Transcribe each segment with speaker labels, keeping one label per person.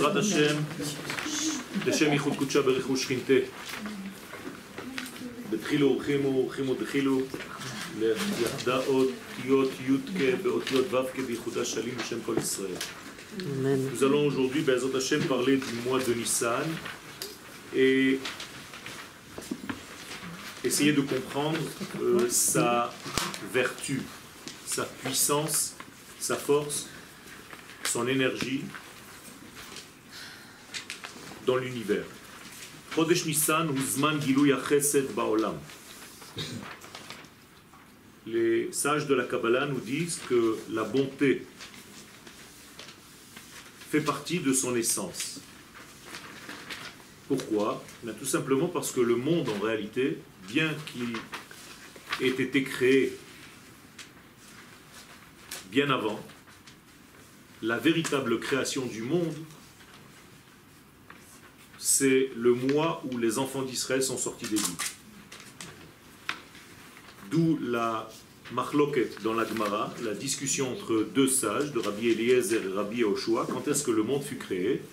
Speaker 1: בעזרת השם, לשם ייחוד קודשה ברכוש שכינתה. בתחילו ורחימו ורחימו דחילו, ליחדה אותיות י"ק באותיות ו"ק בייחודה שלים בשם כל ישראל. Nous allons aujourd'hui, Bezrat Hashem, parler du mois de Nissan et essayer de comprendre euh, sa vertu, sa puissance, sa force, son énergie dans l'univers. Les sages de la Kabbalah nous disent que la bonté fait partie de son essence. Pourquoi? Ben, Tout simplement parce que le monde, en réalité, bien qu'il ait été créé bien avant, la véritable création du monde, c'est le mois où les enfants d'Israël sont sortis d'Égypte. D'où la marloquette dans la Gemara, la discussion entre deux sages, de Rabbi Eliezer et Rabbi Yoshua, quand est-ce que le monde fut créé?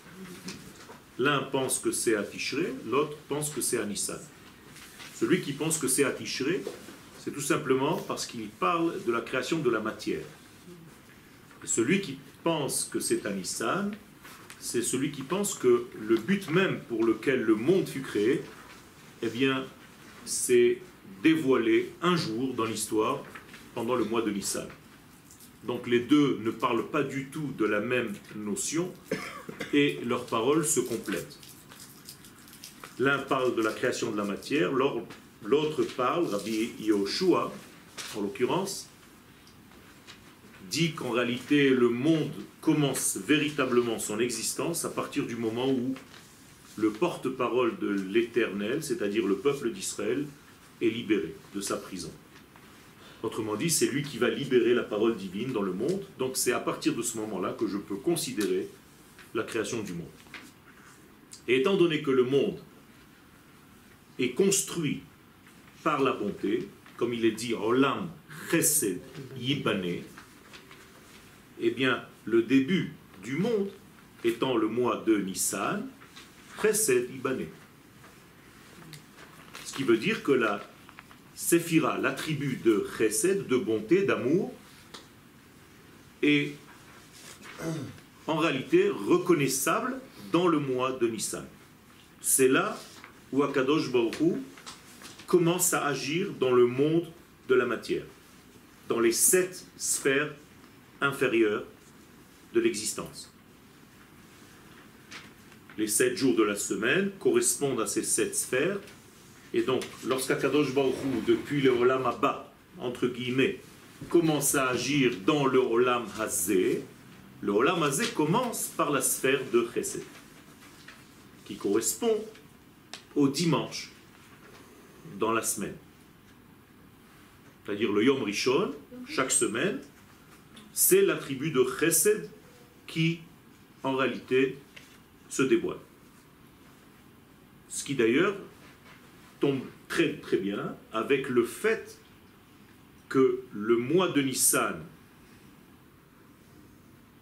Speaker 1: L'un pense que c'est à Tishré, l'autre pense que c'est à Nissan. Celui qui pense que c'est à Tishré, c'est tout simplement parce qu'il parle de la création de la matière. celui qui pense que c'est à Nissan, c'est celui qui pense que le but même pour lequel le monde fut créé, eh bien, c'est dévoilé un jour dans l'histoire pendant le mois de Nissan. Donc les deux ne parlent pas du tout de la même notion et leurs paroles se complètent. L'un parle de la création de la matière, l'autre parle, Rabbi Yoshua en l'occurrence, dit qu'en réalité le monde commence véritablement son existence à partir du moment où le porte-parole de l'Éternel, c'est-à-dire le peuple d'Israël, est libéré de sa prison. Autrement dit, c'est lui qui va libérer la parole divine dans le monde. Donc c'est à partir de ce moment-là que je peux considérer la création du monde. Et étant donné que le monde est construit par la bonté, comme il est dit, Olam Chesed Yibane, eh bien, le début du monde étant le mois de Nissan, Chesed Yibane. Ce qui veut dire que la Séphira, l'attribut de chesed, de bonté, d'amour, est en réalité reconnaissable dans le mois de Nissan. C'est là où Akadosh Baruch commence à agir dans le monde de la matière, dans les sept sphères inférieures de l'existence. Les sept jours de la semaine correspondent à ces sept sphères et donc, lorsqu'Akadosh Baruch depuis le Olam Abba, entre guillemets, commence à agir dans le Olam Hazé, le Olam Hazé commence par la sphère de Chesed, qui correspond au dimanche dans la semaine. C'est-à-dire le Yom Rishon, chaque semaine, c'est l'attribut de Chesed qui, en réalité, se dévoile. Ce qui d'ailleurs tombe très bien avec le fait que le mois de Nissan,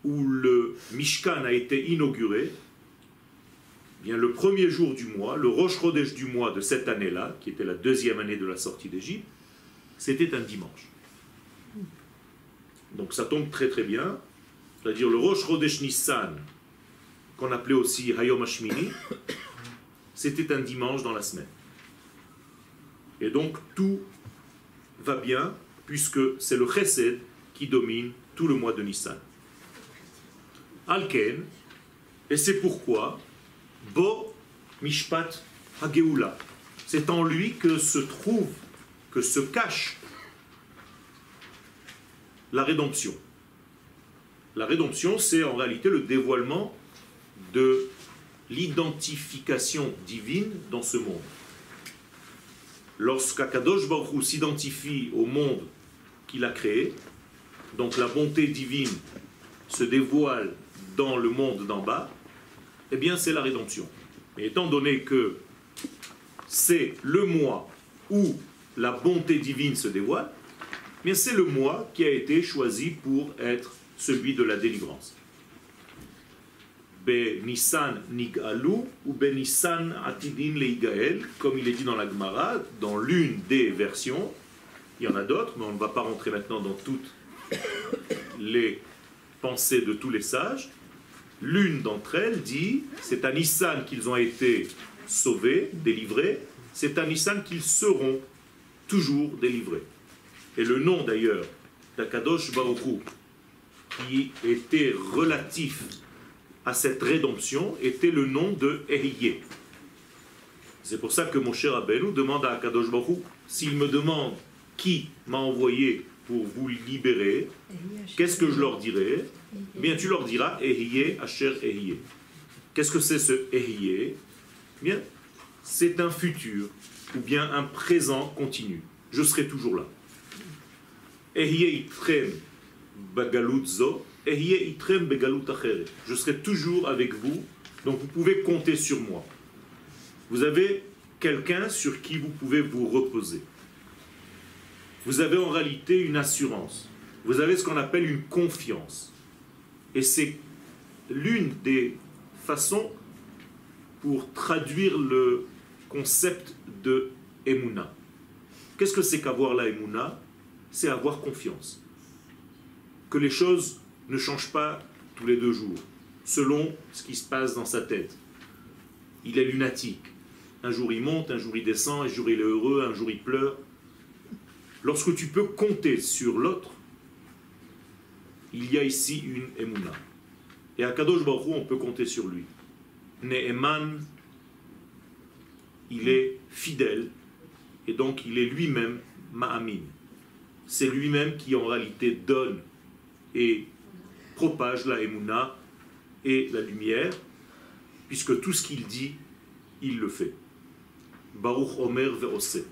Speaker 1: où le Mishkan a été inauguré, eh bien le premier jour du mois, le Rosh du mois de cette année-là, qui était la deuxième année de la sortie d'Égypte, c'était un dimanche. Donc ça tombe très très bien. C'est-à-dire le Rosh Chodesh Nissan, qu'on appelait aussi Hayom Hashmini, c'était un dimanche dans la semaine. Et donc tout va bien, puisque c'est le chesed qui domine tout le mois de Nissan. Alken, et c'est pourquoi Bo Mishpat Hageula, c'est en lui que se trouve, que se cache la rédemption. La rédemption, c'est en réalité le dévoilement de l'identification divine dans ce monde lorsqu'Akadosh Baruch s'identifie au monde qu'il a créé, donc la bonté divine se dévoile dans le monde d'en bas, eh bien c'est la rédemption. Mais étant donné que c'est le mois où la bonté divine se dévoile, eh c'est le mois qui a été choisi pour être celui de la délivrance. Nissan Nigalu ou Nissan Atidin Leigael, comme il est dit dans la Gemara, dans l'une des versions. Il y en a d'autres, mais on ne va pas rentrer maintenant dans toutes les pensées de tous les sages. L'une d'entre elles dit c'est à Nissan qu'ils ont été sauvés, délivrés, c'est à Nissan qu'ils seront toujours délivrés. Et le nom d'ailleurs d'Akadosh Baruchou, qui était relatif à cette rédemption, était le nom de Ehyeh. C'est pour ça que mon cher Abelou demande à Akadosh Baruchou s'il me demande qui m'a envoyé pour vous libérer, qu'est-ce que je leur dirai? Eh Bien, tu leur diras Ehyeh Asher Ehyeh. Qu'est-ce que c'est ce Ehyeh Bien, c'est un futur ou bien un présent continu. Je serai toujours là. Je serai toujours avec vous, donc vous pouvez compter sur moi. Vous avez quelqu'un sur qui vous pouvez vous reposer. Vous avez en réalité une assurance. Vous avez ce qu'on appelle une confiance. Et c'est l'une des façons pour traduire le concept de Emouna. Qu'est-ce que c'est qu'avoir la Emouna? C'est avoir confiance. Que les choses ne changent pas tous les deux jours, selon ce qui se passe dans sa tête. Il est lunatique. Un jour il monte, un jour il descend, un jour il est heureux, un jour il pleure. Lorsque tu peux compter sur l'autre, il y a ici une Emouna. Et à Kadosh Baruch on peut compter sur lui. Ne'eman, il est fidèle, et donc il est lui-même Ma'amin c'est lui-même qui en réalité donne et propage la Emouna et la lumière, puisque tout ce qu'il dit, il le fait. Baruch Omer Ve'ose.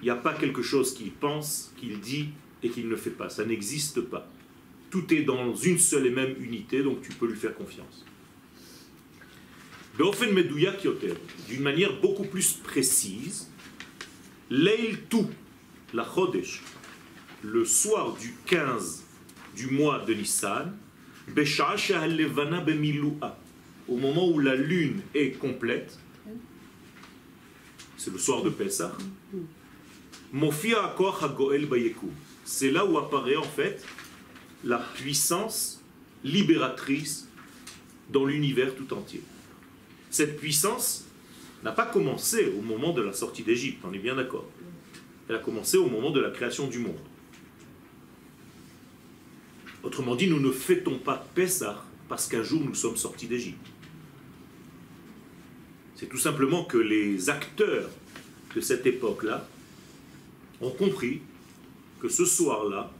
Speaker 1: Il n'y a pas quelque chose qu'il pense, qu'il dit et qu'il ne fait pas. Ça n'existe pas. Tout est dans une seule et même unité, donc tu peux lui faire confiance. D'une manière beaucoup plus précise, Leil la Chodesh, le soir du 15 du mois de Nissan, au moment où la lune est complète, c'est le soir de Pessah, c'est là où apparaît en fait la puissance libératrice dans l'univers tout entier. Cette puissance n'a pas commencé au moment de la sortie d'Égypte, on est bien d'accord. Elle a commencé au moment de la création du monde. Autrement dit, nous ne fêtons pas Pessah parce qu'un jour nous sommes sortis d'Égypte. C'est tout simplement que les acteurs de cette époque-là ont compris que ce soir-là,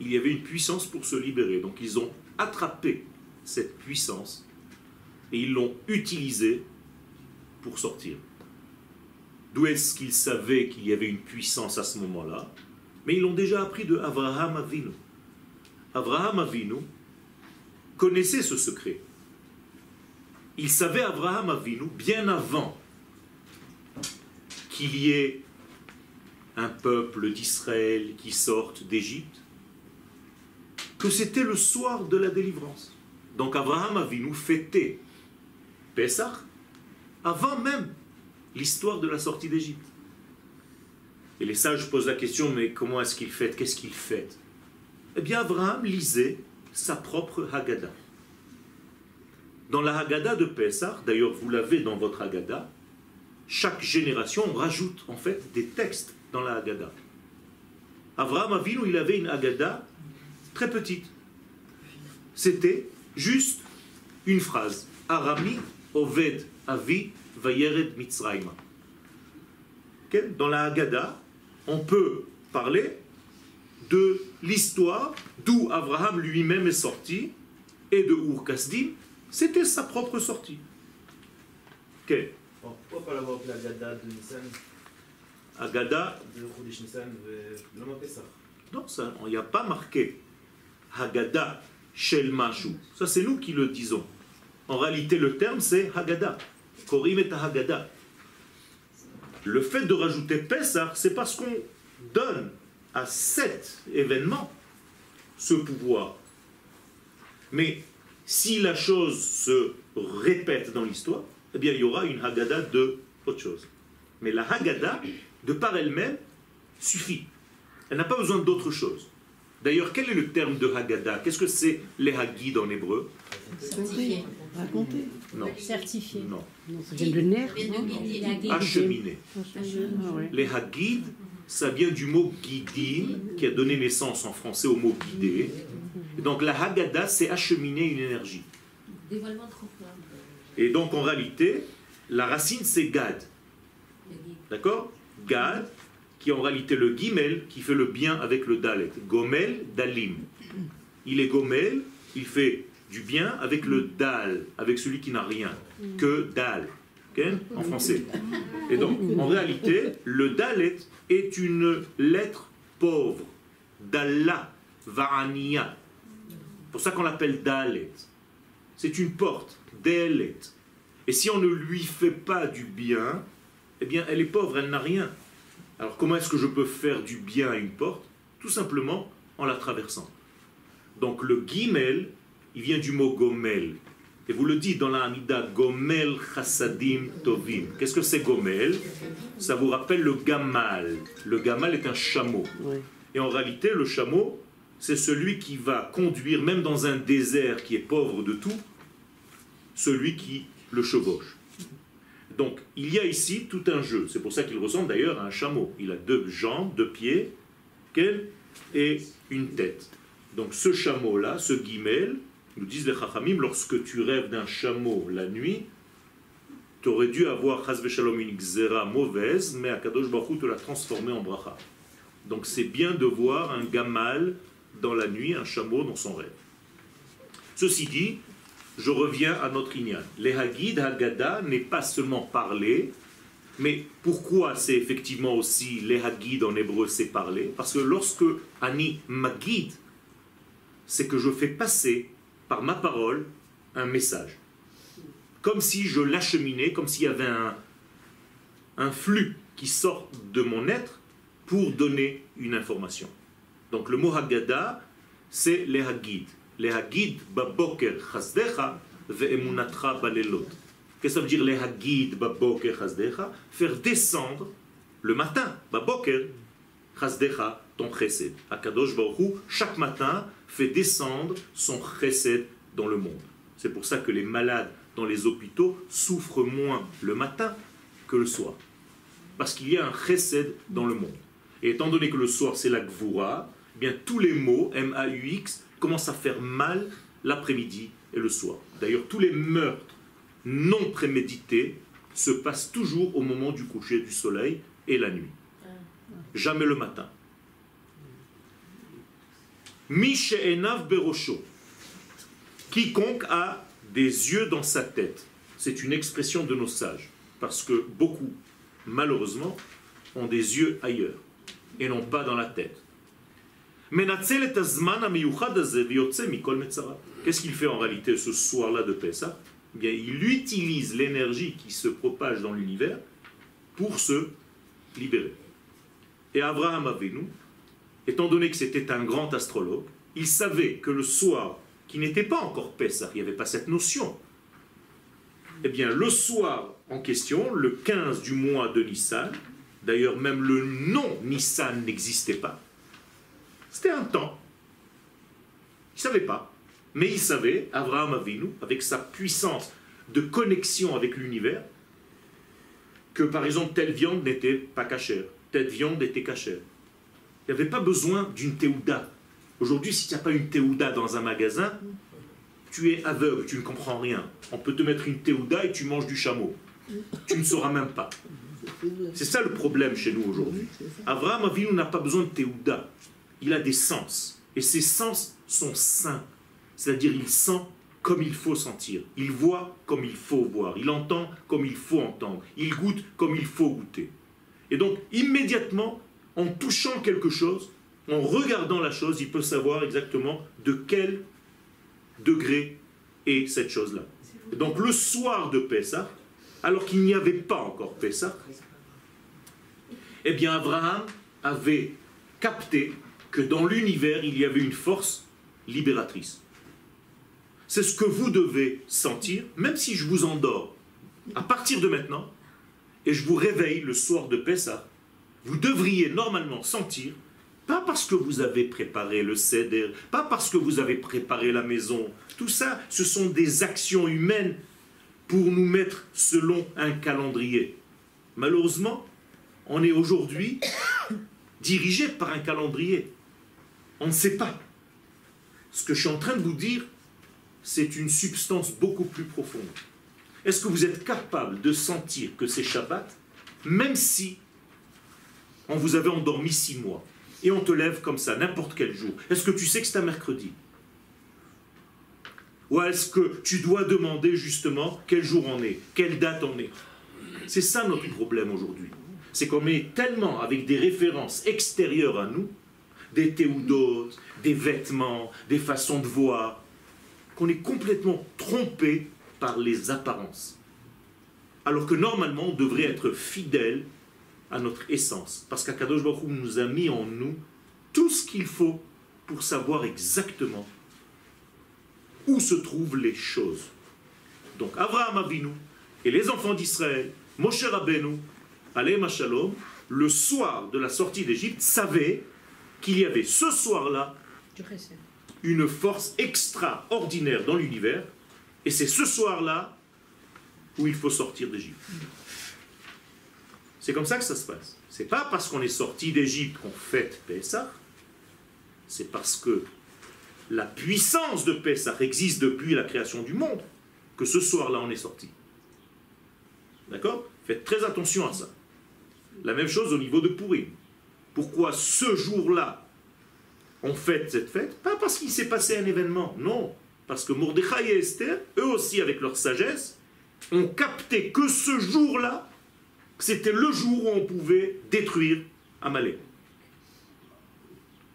Speaker 1: il y avait une puissance pour se libérer. Donc ils ont attrapé cette puissance et ils l'ont utilisée pour sortir. D'où est-ce qu'ils savaient qu'il y avait une puissance à ce moment-là? Mais ils l'ont déjà appris de Abraham Avinu. Abraham Avinu connaissait ce secret. Il savait Abraham Avinu bien avant qu'il y ait un peuple d'Israël qui sorte d'Égypte, que c'était le soir de la délivrance. Donc Abraham Avinu fêtait Pessah avant même l'histoire de la sortie d'Égypte. Et les sages posent la question, mais comment est-ce qu'il fête? Qu'est-ce qu'il fête? Eh bien, Abraham lisait sa propre Haggadah. Dans la Haggadah de Pessah, d'ailleurs vous l'avez dans votre Haggadah, chaque génération rajoute en fait des textes dans la Haggadah. Abraham Avinu, il avait une Haggadah très petite. C'était juste une phrase. Arami Oved Avi Vayered Mitzrayma. Dans la Haggadah, on peut parler de l'histoire d'où Abraham lui-même est sorti et de Ur Kasdim, c'était sa propre sortie.
Speaker 2: Okay. pourquoi pas l'avoir appelé Agada de Nissan
Speaker 1: Agada
Speaker 2: de Chodesh Nissan, l'homme ça
Speaker 1: Non, il n'y a pas marqué Hagada Shel Mashu. Ça, c'est nous qui le disons. En réalité, le terme, c'est Hagada. Korim et Hagada. Le fait de rajouter Pesach, c'est parce qu'on donne à cet événement ce pouvoir. Mais si la chose se répète dans l'histoire, eh bien il y aura une Haggadah de autre chose. Mais la Haggadah, de par elle-même, suffit. Elle n'a pas besoin d'autre chose. D'ailleurs, quel est le terme de Haggadah? Qu'est-ce que c'est les Haggid en hébreu
Speaker 3: Certifié. Raconter.
Speaker 1: Non.
Speaker 3: Certifié.
Speaker 1: Non.
Speaker 3: Non?
Speaker 1: Acheminer.
Speaker 3: Ah.
Speaker 1: Les Haggid, ça vient du mot guidim, qui a donné naissance en français au mot guider. Et donc la Haggadah, c'est acheminer une énergie. Et donc en réalité, la racine c'est Gad. D'accord? Gad, qui est en réalité le Gimel, qui fait le bien avec le Dalet. Gomel, Dalim. Il est Gomel, il fait du bien avec le Dal, avec celui qui n'a rien. Que Dal. Ok? En français. Et donc, en réalité, le Dalet est une lettre pauvre. Dalla, Va'aniya. pour ça qu'on l'appelle Dalet. C'est une porte, Dalet. Et si on ne lui fait pas du bien, eh bien, elle est pauvre, elle n'a rien. Alors, comment est-ce que je peux faire du bien à une porte? Tout simplement en la traversant. Donc, le Gimel, il vient du mot Gomel. Et vous le dites dans la Hamida, Gomel Chassadim Tovim. Qu'est-ce que c'est Gomel? Ça vous rappelle le Gamal. Le Gamal est un chameau. Et en réalité, le chameau, c'est celui qui va conduire, même dans un désert qui est pauvre de tout, celui qui le chevauche. Donc, il y a ici tout un jeu. C'est pour ça qu'il ressemble d'ailleurs à un chameau. Il a deux jambes, deux pieds, et une tête. Donc, ce chameau-là, ce guimel, nous disent les Chachamim, lorsque tu rêves d'un chameau la nuit, tu aurais dû avoir Shalom une xéra mauvaise, mais Akadosh Baruch te l'a transformé en bracha. Donc c'est bien de voir un gamal dans la nuit, un chameau dans son rêve. Ceci dit, je reviens à notre Inyan. Les Hagid, Haggadah n'est pas seulement parler, mais pourquoi c'est effectivement aussi les Hagid en hébreu, c'est parler Parce que lorsque Ani Magid, c'est que je fais passer par ma parole un message. Comme si je l'acheminais, comme s'il y avait un, flux qui sort de mon être pour donner une information. Donc le mot Haggadah, c'est les Hagid. Les Hagid baboker chazdecha ve'emunatra balelot. Qu'est-ce que ça veut dire les Hagid baboker chazdecha Faire descendre le matin, baboker chazdecha, ton chesed. Akadosh Baruch chaque matin, fait descendre son chesed dans le monde. C'est pour ça que les malades dans les hôpitaux souffrent moins le matin que le soir. Parce qu'il y a un chesed dans le monde. Et étant donné que le soir c'est la gvura, eh bien tous les mots, M-A-U-X, commencent à faire mal l'après-midi et le soir. D'ailleurs, tous les meurtres non prémédités se passent toujours au moment du coucher du soleil et la nuit. Jamais le matin. Mishe'enav berosho. Quiconque a des yeux dans sa tête. C'est une expression de nos sages. Parce que beaucoup, malheureusement, ont des yeux ailleurs et non pas dans la tête. Metzara. Qu'est-ce qu'il fait en réalité ce soir-là de Pessah? Eh bien, il utilise l'énergie qui se propage dans l'univers pour se libérer. Et Abraham Avinu, étant donné que c'était un grand astrologue, il savait que le soir, qui n'était pas encore Pessah, il n'y avait pas cette notion, eh bien, le soir en question, le 15 du mois de Nissan, d'ailleurs même le nom Nissan n'existait pas, c'était un temps. Il ne savait pas. Mais il savait, Abraham Avinu, avec sa puissance de connexion avec l'univers, que par exemple telle viande n'était pas cachère, telle viande était cachère. Il n'y avait pas besoin d'une théouda. Aujourd'hui, si tu n'as pas une théouda dans un magasin, tu es aveugle, tu ne comprends rien. On peut te mettre une théouda et tu manges du chameau. Tu ne sauras même pas. C'est ça le problème chez nous aujourd'hui. Abraham Avinu n'a pas besoin de théouda. Il a des sens. Et ces sens sont sains. C'est-à-dire il sent comme il faut sentir. Il voit comme il faut voir. Il entend comme il faut entendre. Il goûte comme il faut goûter. Et donc, immédiatement, en touchant quelque chose, en regardant la chose, il peut savoir exactement de quel degré est cette chose-là. Donc, le soir de Pessah, alors qu'il n'y avait pas encore Pessah, eh bien, Abraham avait capté que dans l'univers, il y avait une force libératrice. c'est ce que vous devez sentir, même si je vous endors, à partir de maintenant, et je vous réveille le soir de Pessah, vous devriez normalement sentir, pas parce que vous avez préparé le céder, pas parce que vous avez préparé la maison, tout ça, ce sont des actions humaines pour nous mettre selon un calendrier. Malheureusement, on est aujourd'hui dirigé par un calendrier. On ne sait pas. Ce que je suis en train de vous dire, c'est une substance beaucoup plus profonde. Est-ce que vous êtes capable de sentir que c'est Shabbat, même si on vous avait endormi six mois, et on te lève comme ça, n'importe quel jour Est-ce que tu sais que c'est un mercredi? Ou est-ce que tu dois demander justement quel jour on est, quelle date on est? C'est ça notre problème aujourd'hui. C'est qu'on est tellement avec des références extérieures à nous, des théodotes, des vêtements, des façons de voir, qu'on est complètement trompé par les apparences. Alors que normalement, on devrait être fidèle à notre essence. Parce qu'Akadosh Baruch Hu nous a mis en nous tout ce qu'il faut pour savoir exactement où se trouvent les choses. Donc Abraham Avinu et les enfants d'Israël, Moshe Rabbeinu, Alem Shalom, le soir de la sortie d'Égypte, savaient qu'il y avait ce soir-là une force extraordinaire dans l'univers, et c'est ce soir-là où il faut sortir d'Égypte. C'est comme ça que ça se passe. C'est pas parce qu'on est sorti d'Égypte qu'on fête Pessah, c'est parce que la puissance de Pessah existe depuis la création du monde que ce soir-là on est sorti. D'accord? Faites très attention à ça. La même chose au niveau de Purim. Pourquoi ce jour-là on fête cette fête? Pas parce qu'il s'est passé un événement, non. Parce que Mordechai et Esther, eux aussi avec leur sagesse, ont capté que ce jour-là, c'était le jour où on pouvait détruire Amalek.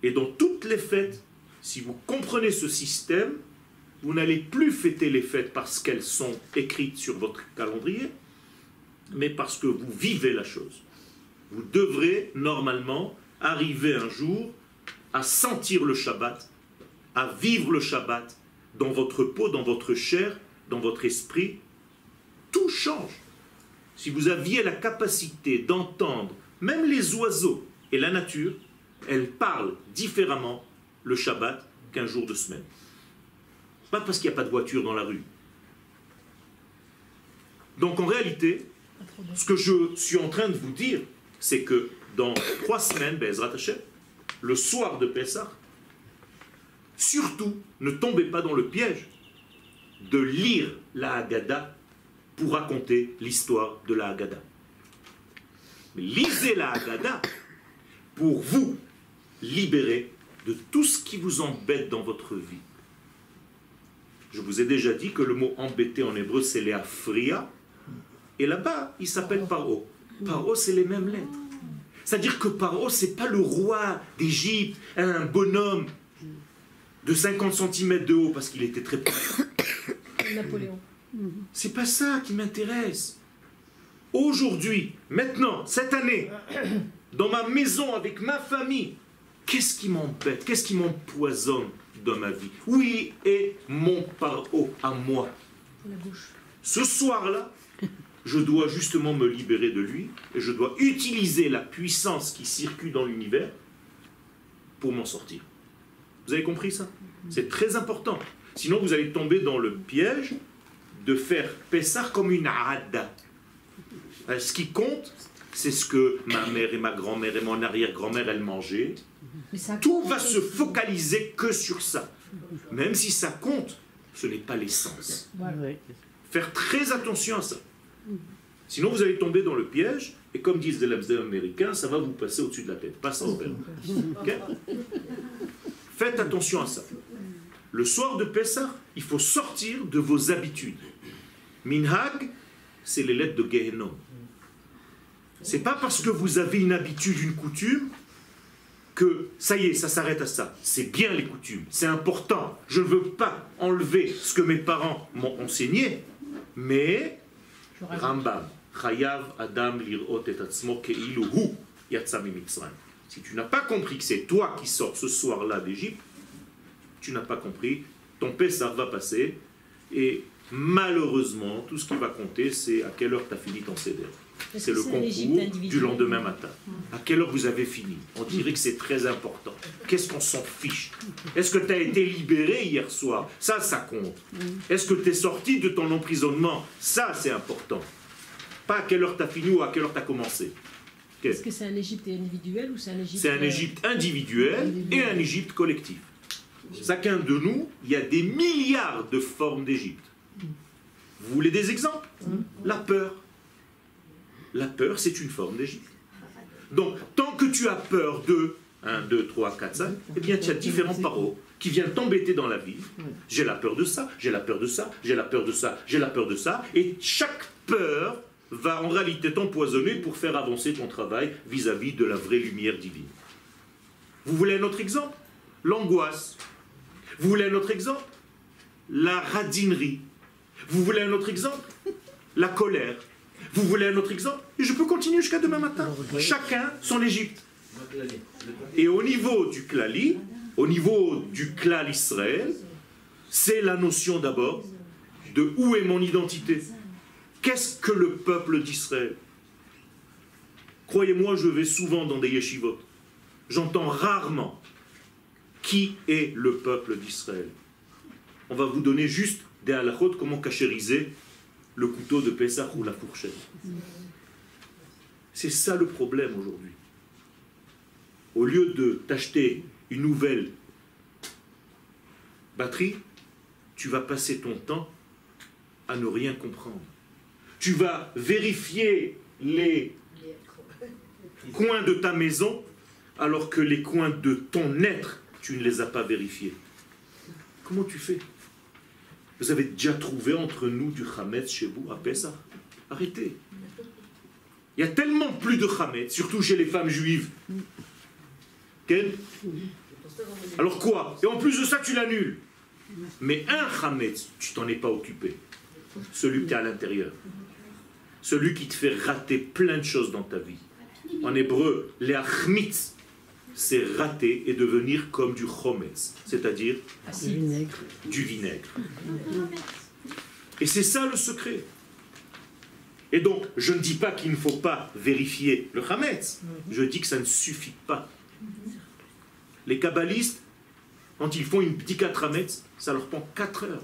Speaker 1: Et dans toutes les fêtes, si vous comprenez ce système, vous n'allez plus fêter les fêtes parce qu'elles sont écrites sur votre calendrier, mais parce que vous vivez la chose. Vous devrez normalement arriver un jour à sentir le Shabbat, à vivre le Shabbat dans votre peau, dans votre chair, dans votre esprit. Tout change. Si vous aviez la capacité d'entendre même les oiseaux et la nature, elles parlent différemment le Shabbat qu'un jour de semaine. Pas parce qu'il n'y a pas de voiture dans la rue. Donc en réalité, ce que je suis en train de vous dire, c'est que dans trois semaines, Bezrat le soir de Pessah, surtout ne tombez pas dans le piège de lire la Haggadah pour raconter l'histoire de la Haggadah. Mais lisez la Haggadah pour vous libérer de tout ce qui vous embête dans votre vie. Je vous ai déjà dit que le mot embêté en hébreu c'est léafria, et là-bas il s'appelle paro. Paro c'est les mêmes lettres. C'est-à-dire que Paro c'est pas le roi d'Égypte, un bonhomme de 50 cm de haut parce qu'il était très petit.
Speaker 4: Napoléon.
Speaker 1: C'est pas ça qui m'intéresse. Aujourd'hui, maintenant, cette année, dans ma maison avec ma famille, qu'est-ce qui m'embête Qu'est-ce qui m'empoisonne dans ma vie? Oui, et mon paro à moi.
Speaker 4: La bouche.
Speaker 1: Ce soir-là, je dois justement me libérer de lui et je dois utiliser la puissance qui circule dans l'univers pour m'en sortir. Vous avez compris ça? C'est très important. Sinon, vous allez tomber dans le piège de faire Pessar comme une hada. Euh, Ce qui compte, c'est ce que ma mère et ma grand-mère et mon arrière-grand-mère, elles mangeaient. Tout va se focaliser que sur ça. Même si ça compte, ce n'est pas l'essence. Faire très attention à ça. Sinon, vous allez tomber dans le piège, et comme disent les Amsterdam américains, ça va vous passer au-dessus de la tête. Pas sans peine. Ok Faites attention à ça. Le soir de Pessah, il faut sortir de vos habitudes. Minhag, c'est les lettres de Gehenom. C'est pas parce que vous avez une habitude, une coutume, que ça y est, ça s'arrête à ça. C'est bien les coutumes, c'est important. Je ne veux pas enlever ce que mes parents m'ont enseigné, mais. Rambam, Chayav Adam lirot et atzmo keilu hu yatsa mimitzrayim. Si tu n'as pas compris que c'est toi qui sors ce soir-là d'Égypte, tu n'as pas compris. Ton Pessah va passer Et malheureusement, tout ce qui va compter, c'est à quelle heure tu as fini ton CDR. C'est le concours du lendemain matin. À quelle heure vous avez fini? On dirait que c'est très important. Qu'est-ce qu'on s'en fiche? Est-ce que tu as été libéré hier soir? Ça, ça compte. Est-ce que tu es sorti de ton emprisonnement? Ça, c'est important. Pas à quelle heure tu as fini ou à quelle heure tu as commencé.
Speaker 4: Est-ce que c'est un Égypte individuel ou c'est un Égypte
Speaker 1: C'est un
Speaker 4: euh,
Speaker 1: Égypte individuel et un Égypte collectif. Chacun de nous, il y a des milliards de formes d'Égypte. Vous voulez des exemples La peur. La peur, c'est une forme d'Égypte. Donc, tant que tu as peur de 1, 2, 3, 4, 5, eh bien, tu as différents paro qui viennent t'embêter dans la vie. J'ai la peur de ça, j'ai la peur de ça, j'ai la peur de ça, j'ai la peur de ça. Et chaque peur va en réalité t'empoisonner pour faire avancer ton travail vis-à-vis de la vraie lumière divine. Vous voulez un autre exemple? L'angoisse. Vous voulez un autre exemple? La radinerie. Vous voulez un autre exemple? La colère. Vous voulez un autre exemple? Et je peux continuer jusqu'à demain matin. Chacun son Égypte. Et au niveau du klali, au niveau du klal Israël, c'est la notion d'abord de où est mon identité. Qu'est-ce que le peuple d'Israël? Croyez-moi, je vais souvent dans des yeshivot. J'entends rarement qui est le peuple d'Israël. On va vous donner juste des halachot, comment cachériser le couteau de Pessah ou la fourchette. C'est ça le problème aujourd'hui. Au lieu de t'acheter une nouvelle batterie, tu vas passer ton temps à ne rien comprendre. Tu vas vérifier les coins de ta maison alors que les coins de ton être, tu ne les as pas vérifiés. Comment tu fais? Vous avez déjà trouvé entre nous du Hametz chez vous à Pessah? Arrêtez. Il y a tellement plus de Hametz, surtout chez les femmes juives. Ken? Alors quoi? Et en plus de ça, tu l'annules. Mais un Hametz, tu t'en es pas occupé. Celui qui est à l'intérieur. Celui qui te fait rater plein de choses dans ta vie. En hébreu, les achmitz, c'est rater et devenir comme du chometz, c'est-à-dire du vinaigre. Et c'est ça le secret. Et donc, je ne dis pas qu'il ne faut pas vérifier le Hametz. Je dis que ça ne suffit pas. Les kabbalistes, quand ils font une petite Hametz, ça leur prend 4 heures.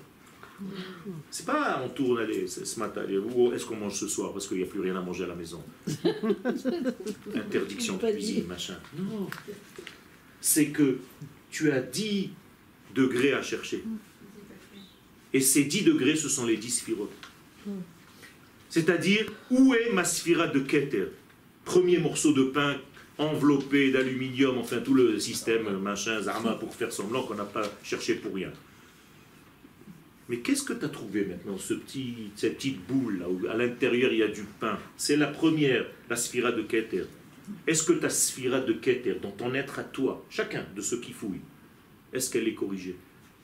Speaker 1: C'est pas on tourne, allez, ce matin, où est-ce qu'on mange ce soir parce qu'il n'y a plus rien à manger à la maison? Interdiction de cuisine, machin. Non. C'est que tu as 10 degrés à chercher. Et ces 10 degrés, ce sont les 10 sphirotes. C'est-à-dire, où est ma sphira de Keter? Premier morceau de pain enveloppé d'aluminium, enfin tout le système, machin, Zarma, pour faire semblant qu'on n'a pas cherché pour rien. Mais qu'est-ce que tu as trouvé maintenant, ce petit, cette petite boule là où à l'intérieur il y a du pain? C'est la première, la sphira de Keter. Est-ce que ta sphira de Keter, dans ton être à toi, chacun de ceux qui fouillent, est-ce qu'elle est corrigée?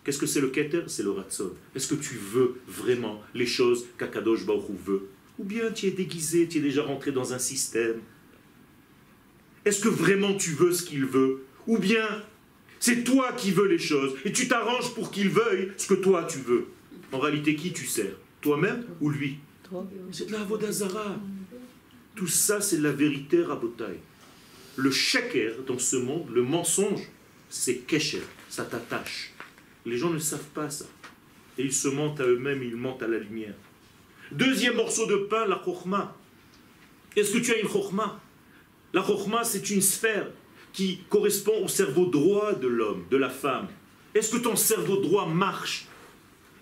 Speaker 1: Qu'est-ce que c'est le Keter? C'est le Ratson. Est-ce que tu veux vraiment les choses qu'Akadosh Baruch veut? Ou bien tu es déguisé, tu es déjà rentré dans un système? Est-ce que vraiment tu veux ce qu'il veut? Ou bien c'est toi qui veux les choses et tu t'arranges pour qu'il veuille ce que toi tu veux. En réalité, qui tu sers? Toi-même ou lui? C'est de la Avodazara. Tout ça, c'est la vérité rabotaille. Le sheker dans ce monde, le mensonge, c'est kesher, ça t'attache. Les gens ne savent pas ça. Et ils se mentent à eux-mêmes, ils mentent à la lumière. Deuxième morceau de pain, la chokhma. Est-ce que tu as une chokhma La chokhma, c'est une sphère qui correspond au cerveau droit de l'homme, de la femme. Est-ce que ton cerveau droit marche?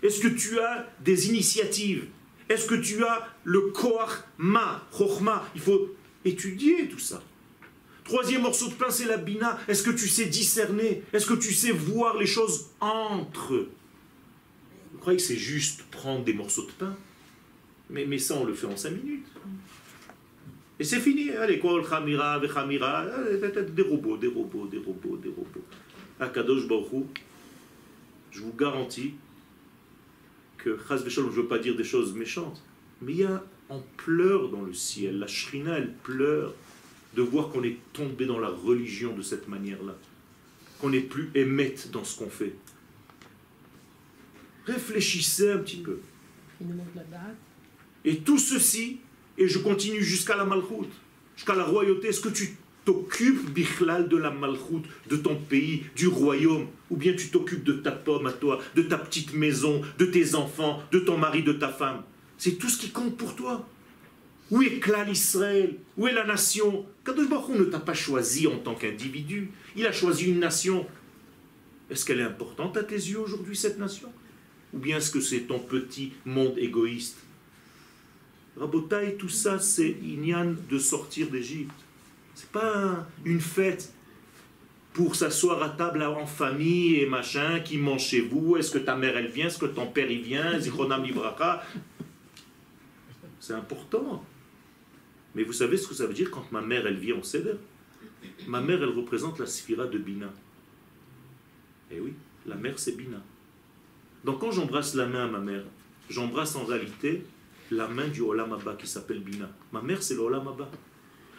Speaker 1: Est-ce que tu as des initiatives? Est-ce que tu as le koach ma, Il faut étudier tout ça. Troisième morceau de pain, c'est la bina. Est-ce que tu sais discerner? Est-ce que tu sais voir les choses entre Vous croyez que c'est juste prendre des morceaux de pain? Mais ça, on le fait en cinq minutes. Et c'est fini. Allez, kol chamira, vechamira, euh, des robots, des robots, des robots, des robots. Akadosh Baruch Hu, je vous garantis que, je ne veux pas dire des choses méchantes, mais il y a, on pleure dans le ciel. La shrina, elle pleure de voir qu'on est tombé dans la religion de cette manière-là. Qu'on n'est plus émette dans ce qu'on fait. Réfléchissez un petit peu.
Speaker 4: Il nous manque la date.
Speaker 1: Et tout ceci, et je continue jusqu'à la malchoute, jusqu'à la royauté, est-ce que tu t'occupes, Bichlal, de la malchoute, de ton pays, du royaume, ou bien tu t'occupes de ta pomme à toi, de ta petite maison, de tes enfants, de ton mari, de ta femme? C'est tout ce qui compte pour toi. Où est Klal Israël Où est la nation? Kadosh Baruch ne t'a pas choisi en tant qu'individu. Il a choisi une nation. Est-ce qu'elle est importante à tes yeux aujourd'hui, cette nation? Ou bien est-ce que c'est ton petit monde égoïste? Rabotaï, tout ça, c'est Inyan de sortir d'Égypte. C'est pas une fête pour s'asseoir à table en famille et machin, qui mange chez vous, est-ce que ta mère elle vient, est-ce que ton père il vient, Zichronam Libracha. C'est important. Mais vous savez ce que ça veut dire quand ma mère, elle vient au Seder? Ma mère, elle représente la sphira de Bina. Eh oui, la mère, c'est Bina. Donc quand j'embrasse la main à ma mère, j'embrasse en réalité la main du Olam Abba qui s'appelle Bina. Ma mère, c'est le Olam Abba.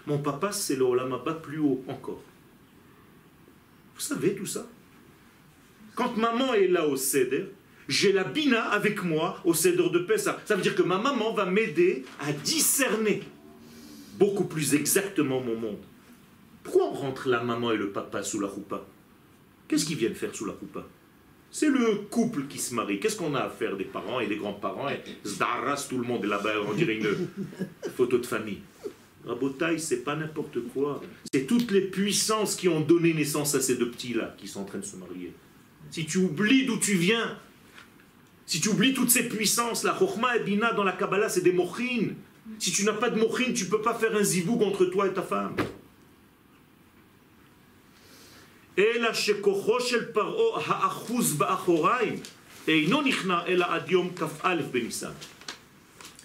Speaker 1: Mon papa, c'est le Olam Abba plus haut encore. Vous savez tout ça? Quand maman est là au Seder, j'ai la Bina avec moi au Seder de Pessah. Ça veut dire que ma maman va m'aider à discerner beaucoup plus exactement mon monde. Pourquoi on rentre la maman et le papa sous la roupa? Qu'est-ce qu'ils viennent faire sous la roupa? C'est le couple qui se marie. Qu'est-ce qu'on a à faire des parents et des grands-parents et Zdaras, tout le monde est là-bas, on dirait une photo de famille. Rabotaille, c'est pas n'importe quoi. C'est toutes les puissances qui ont donné naissance à ces deux petits-là qui sont en train de se marier. Si tu oublies d'où tu viens, si tu oublies toutes ces puissances, la Chokhmah et Bina dans la Kabbalah, c'est des mochines. Si tu n'as pas de mochin, tu ne peux pas faire un zivoug entre toi et ta femme.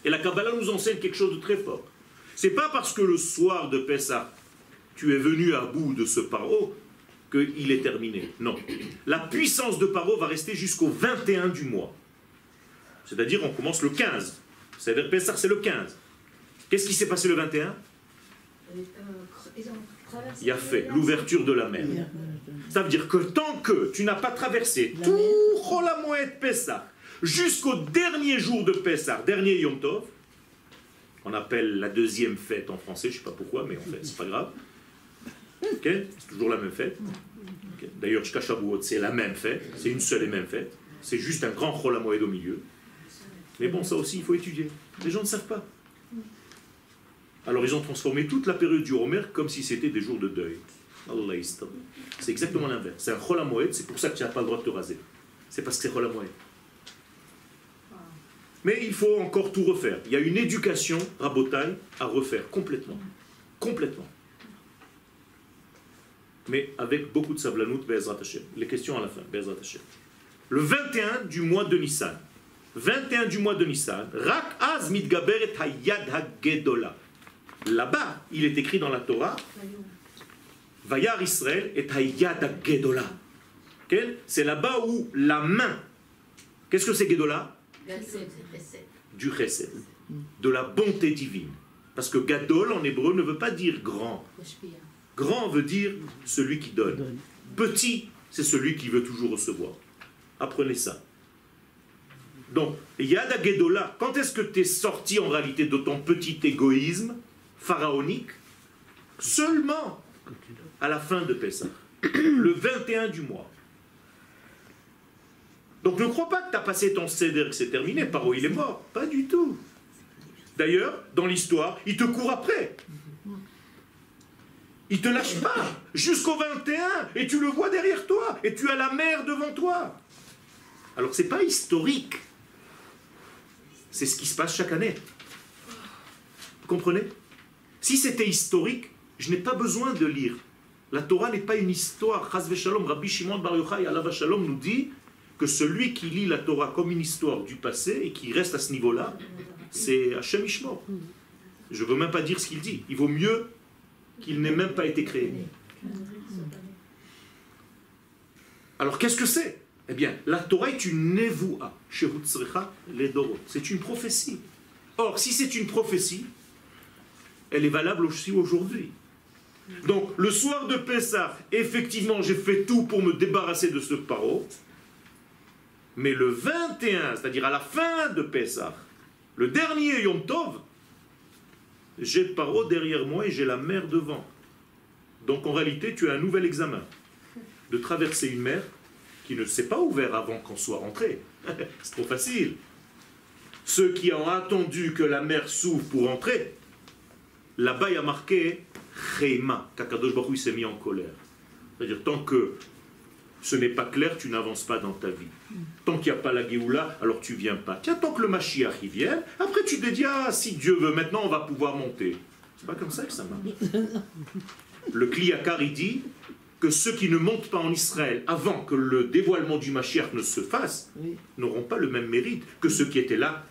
Speaker 1: Et la Kabbalah nous enseigne quelque chose de très fort. C'est pas parce que le soir de Pessah, tu es venu à bout de ce paro qu'il est terminé. Non. La puissance de paro va rester jusqu'au 21 du mois. C'est-à-dire, on commence le 15. C'est-à-dire, Pessah, c'est le 15. Qu'est-ce qui s'est passé le 21 Il a fait l'ouverture de la mer. Ça veut dire que tant que tu n'as pas traversé tout Cholamouet Pessah jusqu'au dernier jour de Pessah, dernier Yom Tov, on appelle la deuxième fête en français, je ne sais pas pourquoi, mais en fait, c'est pas grave. c'est toujours la même fête. D'ailleurs, Shkashavuot, c'est la même fête, c'est une seule et même fête. C'est juste un grand Cholamoued au milieu. Mais bon, ça aussi, il faut étudier. Les gens ne savent pas. Alors ils ont transformé toute la période du Homer comme si c'était des jours de deuil. C'est exactement l'inverse. C'est un Cholamoed, c'est pour ça que tu n'as pas le droit de te raser. C'est parce que c'est Cholamoed. Mais il faut encore tout refaire. Il y a une éducation rabotaille à refaire complètement. Complètement. Mais avec beaucoup de sablanout, Bezrat Les questions à la fin, Bezrat Le 21 du mois de Nissan. 21 du mois de Nissan. Rak az mitgaber et hayad hagedola. Là-bas, il est écrit dans la Torah, Vayar Israël et Hayad Gedola. C'est là-bas où la main, qu'est-ce que c'est Gedola Du chesed, de la bonté divine. Parce que Gadol en hébreu ne veut pas dire grand. Grand veut dire celui qui donne. Petit, c'est celui qui veut toujours recevoir. Apprenez ça. Donc, Yad Gedola, quand est-ce que tu es sorti en réalité de ton petit égoïsme pharaonique? Seulement à la fin de Pessah, le 21 du mois. Donc ne crois pas que tu as passé ton céder que c'est terminé, Paro il est mort. Pas du tout. D'ailleurs, dans l'histoire, il te court après. Il te lâche pas jusqu'au 21 et tu le vois derrière toi et tu as la mer devant toi. Alors c'est pas historique. C'est ce qui se passe chaque année. Vous comprenez? Si c'était historique, je n'ai pas besoin de lire. La Torah n'est pas une histoire. Shalom, Rabbi Shimon Bar Yochai Shalom nous dit que celui qui lit la Torah comme une histoire du passé et qui reste à ce niveau-là, c'est Hashem Ishmor. Je ne veux même pas dire ce qu'il dit. Il vaut mieux qu'il n'ait même pas été créé. Alors qu'est-ce que c'est? Eh bien, la Torah est une nevoua, c'est une prophétie. Or, si c'est une prophétie, elle est valable aussi aujourd'hui. Donc, le soir de Pessah, effectivement, j'ai fait tout pour me débarrasser de ce paro. Mais le 21, c'est-à-dire à la fin de Pessah, le dernier Yom Tov, j'ai Paro derrière moi et j'ai la mer devant. Donc en réalité, tu as un nouvel examen de traverser une mer qui ne s'est pas ouverte avant qu'on soit rentré. C'est trop facile. Ceux qui ont attendu que la mer s'ouvre pour entrer, là-bas il y a marqué Chema, qu'Akadosh Baruch s'est mis en colère. C'est-à-dire, tant que ce n'est pas clair, tu n'avances pas dans ta vie. Tant qu'il n'y a pas la Géoula, alors tu viens pas. Tiens, tant que le Mashiach y vienne, après tu te dis, ah, si Dieu veut, maintenant on va pouvoir monter. C'est pas comme ça que ça marche. Le Kliyakar, il dit que ceux qui ne montent pas en Israël avant que le dévoilement du Mashiach ne se fasse, n'auront pas le même mérite que ceux qui étaient là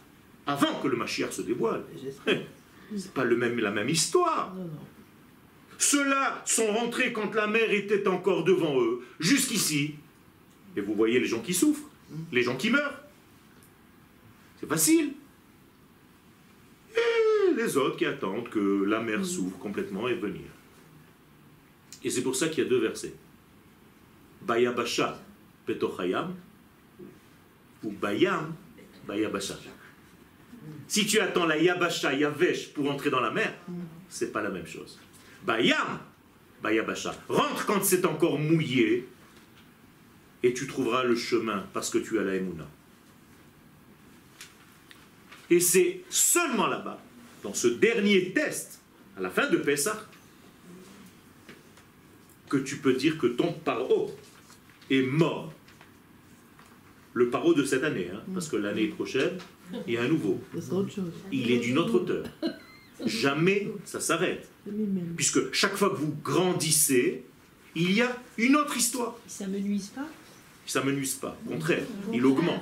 Speaker 1: avant que le Mashiach se dévoile. C'est pas le même, la même histoire. Ceux-là sont rentrés quand la mer était encore devant eux, jusqu'ici. Et vous voyez les gens qui souffrent, les gens qui meurent. C'est facile. Et les autres qui attendent que la mer s'ouvre complètement et venir. Et c'est pour ça qu'il y a deux versets. Bayabasha petochayam ou Bayam Bayabasha. Si tu attends la Yabasha Yavesh pour entrer dans la mer, c'est pas la même chose. Bayam, Bayabasha. Rentre quand c'est encore mouillé et tu trouveras le chemin parce que tu as la Emouna. Et c'est seulement là-bas, dans ce dernier test, à la fin de Pessah, que tu peux dire que ton paro est mort. Le paro de cette année, hein, parce que l'année prochaine, il y a un nouveau. Il est d'une autre auteur. Jamais ça s'arrête. Puisque chaque fois que vous grandissez, il y a une autre histoire.
Speaker 4: Ça ne me nuise pas?
Speaker 1: Ça ne me nuise pas. Au contraire, il augmente.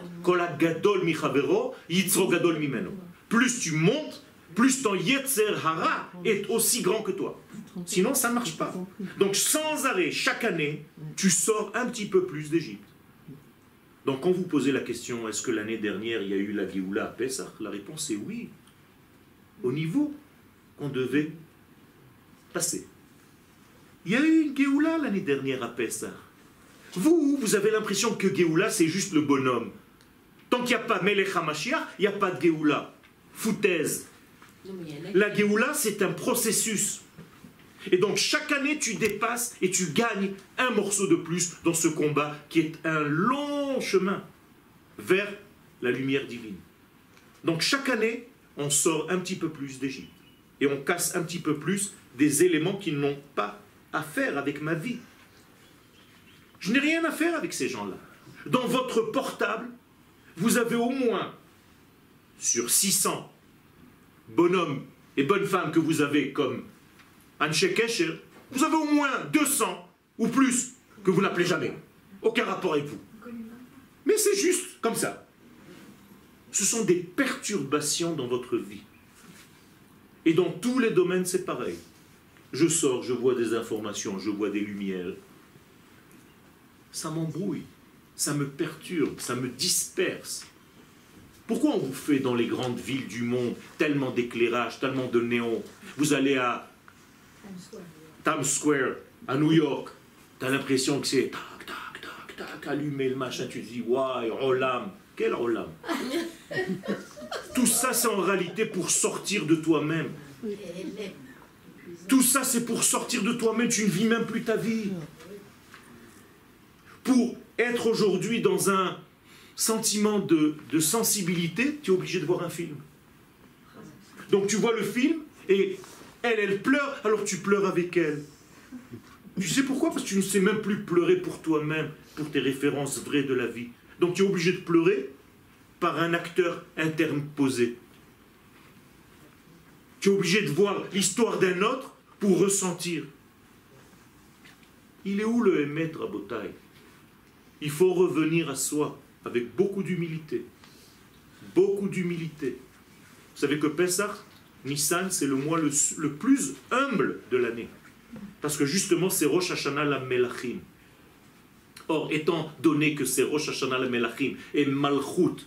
Speaker 1: gadol gadol mimeno. Plus tu montes, plus ton yetzer hara est aussi grand que toi. Sinon, ça ne marche pas. Donc, sans arrêt, chaque année, tu sors un petit peu plus d'Égypte. Donc, quand vous posez la question, est-ce que l'année dernière, il y a eu la Géoula à Pessah? La réponse est oui. Au niveau qu'on devait passer. Il y a eu une Géoula l'année dernière à Pessah. Vous, vous avez l'impression que Géoula, c'est juste le bonhomme. Tant qu'il n'y a pas Melech il n'y a pas de Géoula. Foutaise. La Géoula, c'est un processus. Et donc chaque année, tu dépasses et tu gagnes un morceau de plus dans ce combat qui est un long chemin vers la lumière divine. Donc chaque année, on sort un petit peu plus d'Égypte. Et on casse un petit peu plus des éléments qui n'ont pas à faire avec ma vie. Je n'ai rien à faire avec ces gens-là. Dans votre portable, vous avez au moins, sur 600 bonhommes et bonnes femmes que vous avez comme Anshe Kesher, vous avez au moins 200 ou plus que vous n'appelez jamais. Aucun rapport avec vous. Mais c'est juste comme ça. Ce sont des perturbations dans votre vie. Et dans tous les domaines, c'est pareil. Je sors, je vois des informations, je vois des lumières. Ça m'embrouille, ça me perturbe, ça me disperse. Pourquoi on vous fait dans les grandes villes du monde tellement d'éclairage, tellement de néons? Vous allez à Times Square, à New York, tu as l'impression que c'est tac, tac, tac, tac, allumer le machin, tu te dis, waouh, Rolam, quel Rolam Tout ça, c'est en réalité pour sortir de toi-même. Tout ça, c'est pour sortir de toi-même, tu ne vis même plus ta vie. Pour être aujourd'hui dans un sentiment de, sensibilité, tu es obligé de voir un film. Donc tu vois le film et elle, elle pleure, alors tu pleures avec elle. Tu sais pourquoi? Parce que tu ne sais même plus pleurer pour toi-même, pour tes références vraies de la vie. Donc tu es obligé de pleurer par un acteur interposé. Tu es obligé de voir l'histoire d'un autre pour ressentir. Il est où le émettre à Botaï Il faut revenir à soi avec beaucoup d'humilité. Beaucoup d'humilité. Vous savez que Pessah, Nissan, c'est le mois le, plus humble de l'année. Parce que justement, c'est Rosh Hashanah la Melachim. Or, étant donné que c'est Rosh Hashanah la Melachim et Malchut,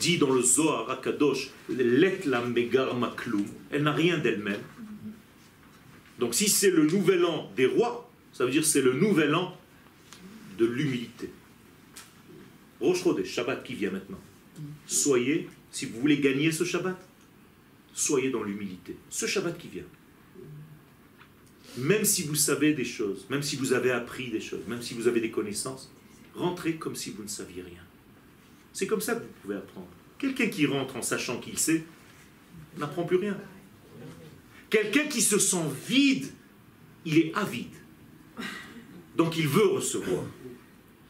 Speaker 1: dit dans le Zohar Akadosh, Let la Megar Maklum, elle n'a rien d'elle-même. Donc, si c'est le nouvel an des rois, ça veut dire c'est le nouvel an de l'humilité. Rosh Chodesh, Shabbat qui vient maintenant. Soyez, si vous voulez gagner ce Shabbat, soyez dans l'humilité. Ce Shabbat qui vient. Même si vous savez des choses, même si vous avez appris des choses, même si vous avez des connaissances, rentrez comme si vous ne saviez rien. C'est comme ça que vous pouvez apprendre. Quelqu'un qui rentre en sachant qu'il sait, n'apprend plus rien. Quelqu'un qui se sent vide, il est avide. Donc il veut recevoir.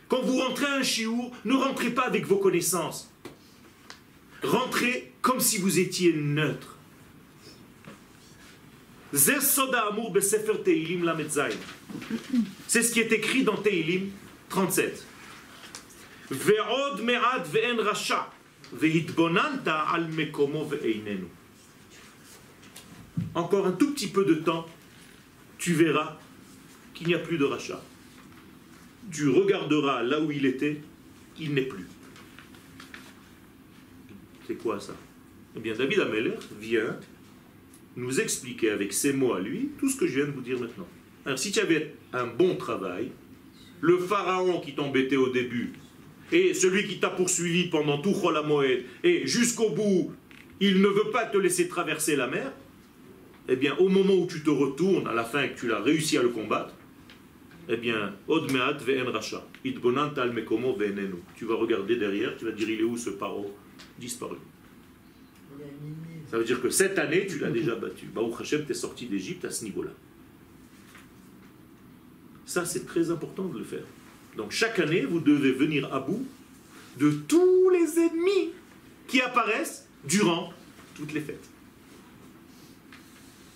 Speaker 1: Quand vous rentrez à un chiour, ne rentrez pas avec vos connaissances. Rentrez comme si vous étiez neutre. C'est ce qui est écrit dans Teilim 37. Encore un tout petit peu de temps, tu verras qu'il n'y a plus de rachat. Tu regarderas là où il était, il n'est plus. C'est quoi ça? Eh bien, David Ameller vient nous expliquer avec ses mots à lui tout ce que je viens de vous dire maintenant. Alors, si tu avais un bon travail, le pharaon qui t'embêtait au début, et celui qui t'a poursuivi pendant tout Moed, et jusqu'au bout, il ne veut pas te laisser traverser la mer, eh bien, au moment où tu te retournes, à la fin que tu as réussi à le combattre, eh bien, Odmeat ve'en racha, al mekomo Tu vas regarder derrière, tu vas dire, il est où ce paro Disparu? Ça veut dire que cette année, tu l'as déjà battu. Baruch Hashem, tu es sorti d'Égypte à ce niveau-là. Ça, c'est très important de le faire. Donc chaque année, vous devez venir à bout de tous les ennemis qui apparaissent durant toutes les fêtes.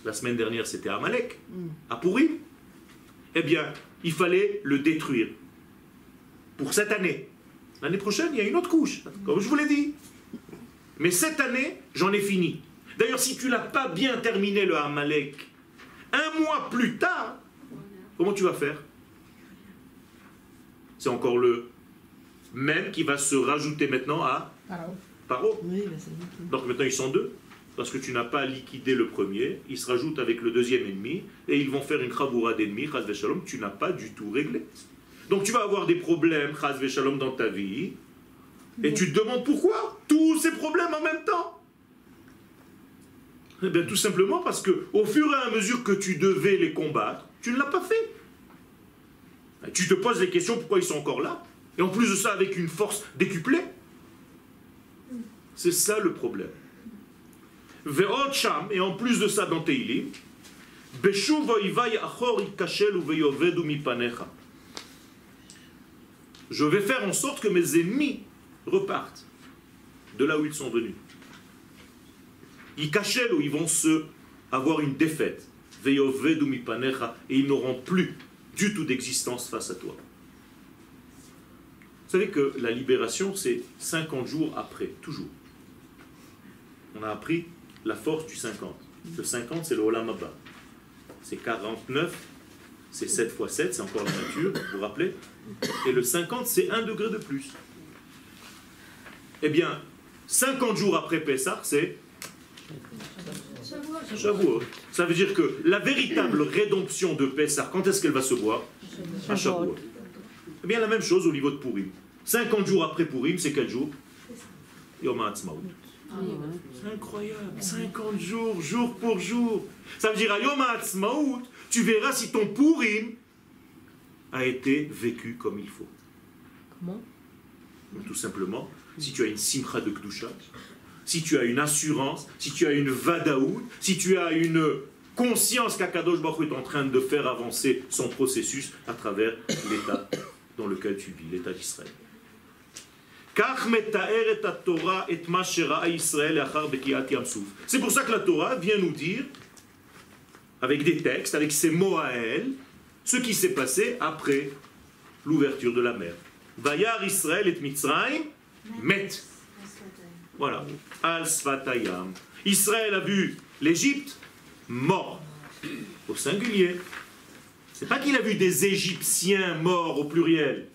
Speaker 1: La semaine dernière, c'était Amalek, mm. à Pourim. Eh bien, il fallait le détruire. Pour cette année. L'année prochaine, il y a une autre couche, comme je vous l'ai dit. Mais cette année, j'en ai fini. D'ailleurs, si tu n'as pas bien terminé le Amalek, un mois plus tard, comment tu vas faire? C'est encore le même qui va se rajouter maintenant à Paro. Donc maintenant ils sont deux. Parce que tu n'as pas liquidé le premier, ils se rajoutent avec le deuxième ennemi, et ils vont faire une kravoura d'ennemis, shalom, tu n'as pas du tout réglé. Donc tu vas avoir des problèmes, shalom, dans ta vie, et tu te demandes pourquoi Tous ces problèmes en même temps Eh bien tout simplement parce que au fur et à mesure que tu devais les combattre, tu ne l'as pas fait. tu te poses les questions pourquoi ils sont encore là, et en plus de ça avec une force décuplée. C'est ça le problème. Et en plus de ça dans Teilim, je vais faire en sorte que mes ennemis repartent de là où ils sont venus. Ils cachent où ils vont se avoir une défaite. Et ils n'auront plus du tout d'existence face à toi. Vous savez que la libération, c'est 50 jours après, toujours. On a appris la force du 50. Le 50, c'est le Olam Abba. C'est 49, c'est 7 fois 7, c'est encore la nature, vous vous rappelez? Et le 50, c'est 1 degré de plus. Eh bien, 50 jours après Pessah, c'est Shavuot. Ça veut dire que la véritable rédemption de Pessah, quand est-ce qu'elle va se voir? À Shavuot. Eh bien, la même chose au niveau de Purim. 50 jours après Purim, c'est quel jour? Yom HaAtzmaut. C'est incroyable. 50 jours, jour pour jour. Ça veut dire à Yom HaAtzmaut, tu verras si ton Purim a été vécu comme il faut.
Speaker 4: Comment?
Speaker 1: Tout simplement, si tu as une simcha de Kdusha, si tu as une assurance, si tu as une vadaout, si tu as une conscience qu'Akadosh Baruch est en train de faire avancer son processus à travers l'état dans lequel tu vis, l'état d'Israël. C'est pour ça que la Torah vient nous dire, avec des textes, avec ses mots à elle, ce qui s'est passé après l'ouverture de la mer. Vayar Israël et Mitzrayim met. Voilà. Al Sfatayam. Israël a vu l'Égypte mort, au singulier. C'est pas qu'il a vu des Égyptiens morts au pluriel.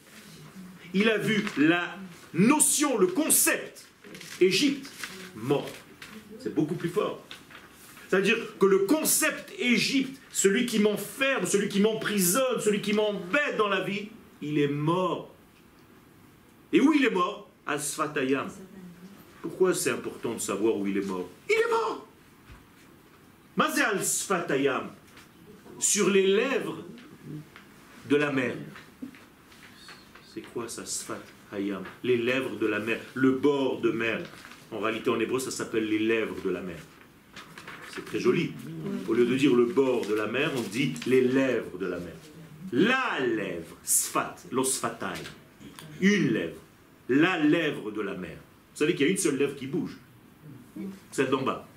Speaker 1: Il a vu la notion, le concept Égypte, mort. C'est beaucoup plus fort. C'est-à-dire que le concept Égypte, celui qui m'enferme, celui qui m'emprisonne, celui qui m'embête dans la vie, il est mort. Et où il est mort? À Sfatayam. Pourquoi c'est important de savoir où il est mort? Il est mort Mazé al Sfatayam. Sur les lèvres de la mer. C'est quoi ça, Les lèvres de la mer, le bord de mer. En réalité, en hébreu, ça s'appelle les lèvres de la mer. C'est très joli. Au lieu de dire le bord de la mer, on dit les lèvres de la mer. La lèvre, Sfat, l'osfatai. Une lèvre. La lèvre de la mer. Vous savez qu'il y a une seule lèvre qui bouge. Celle d'en bas.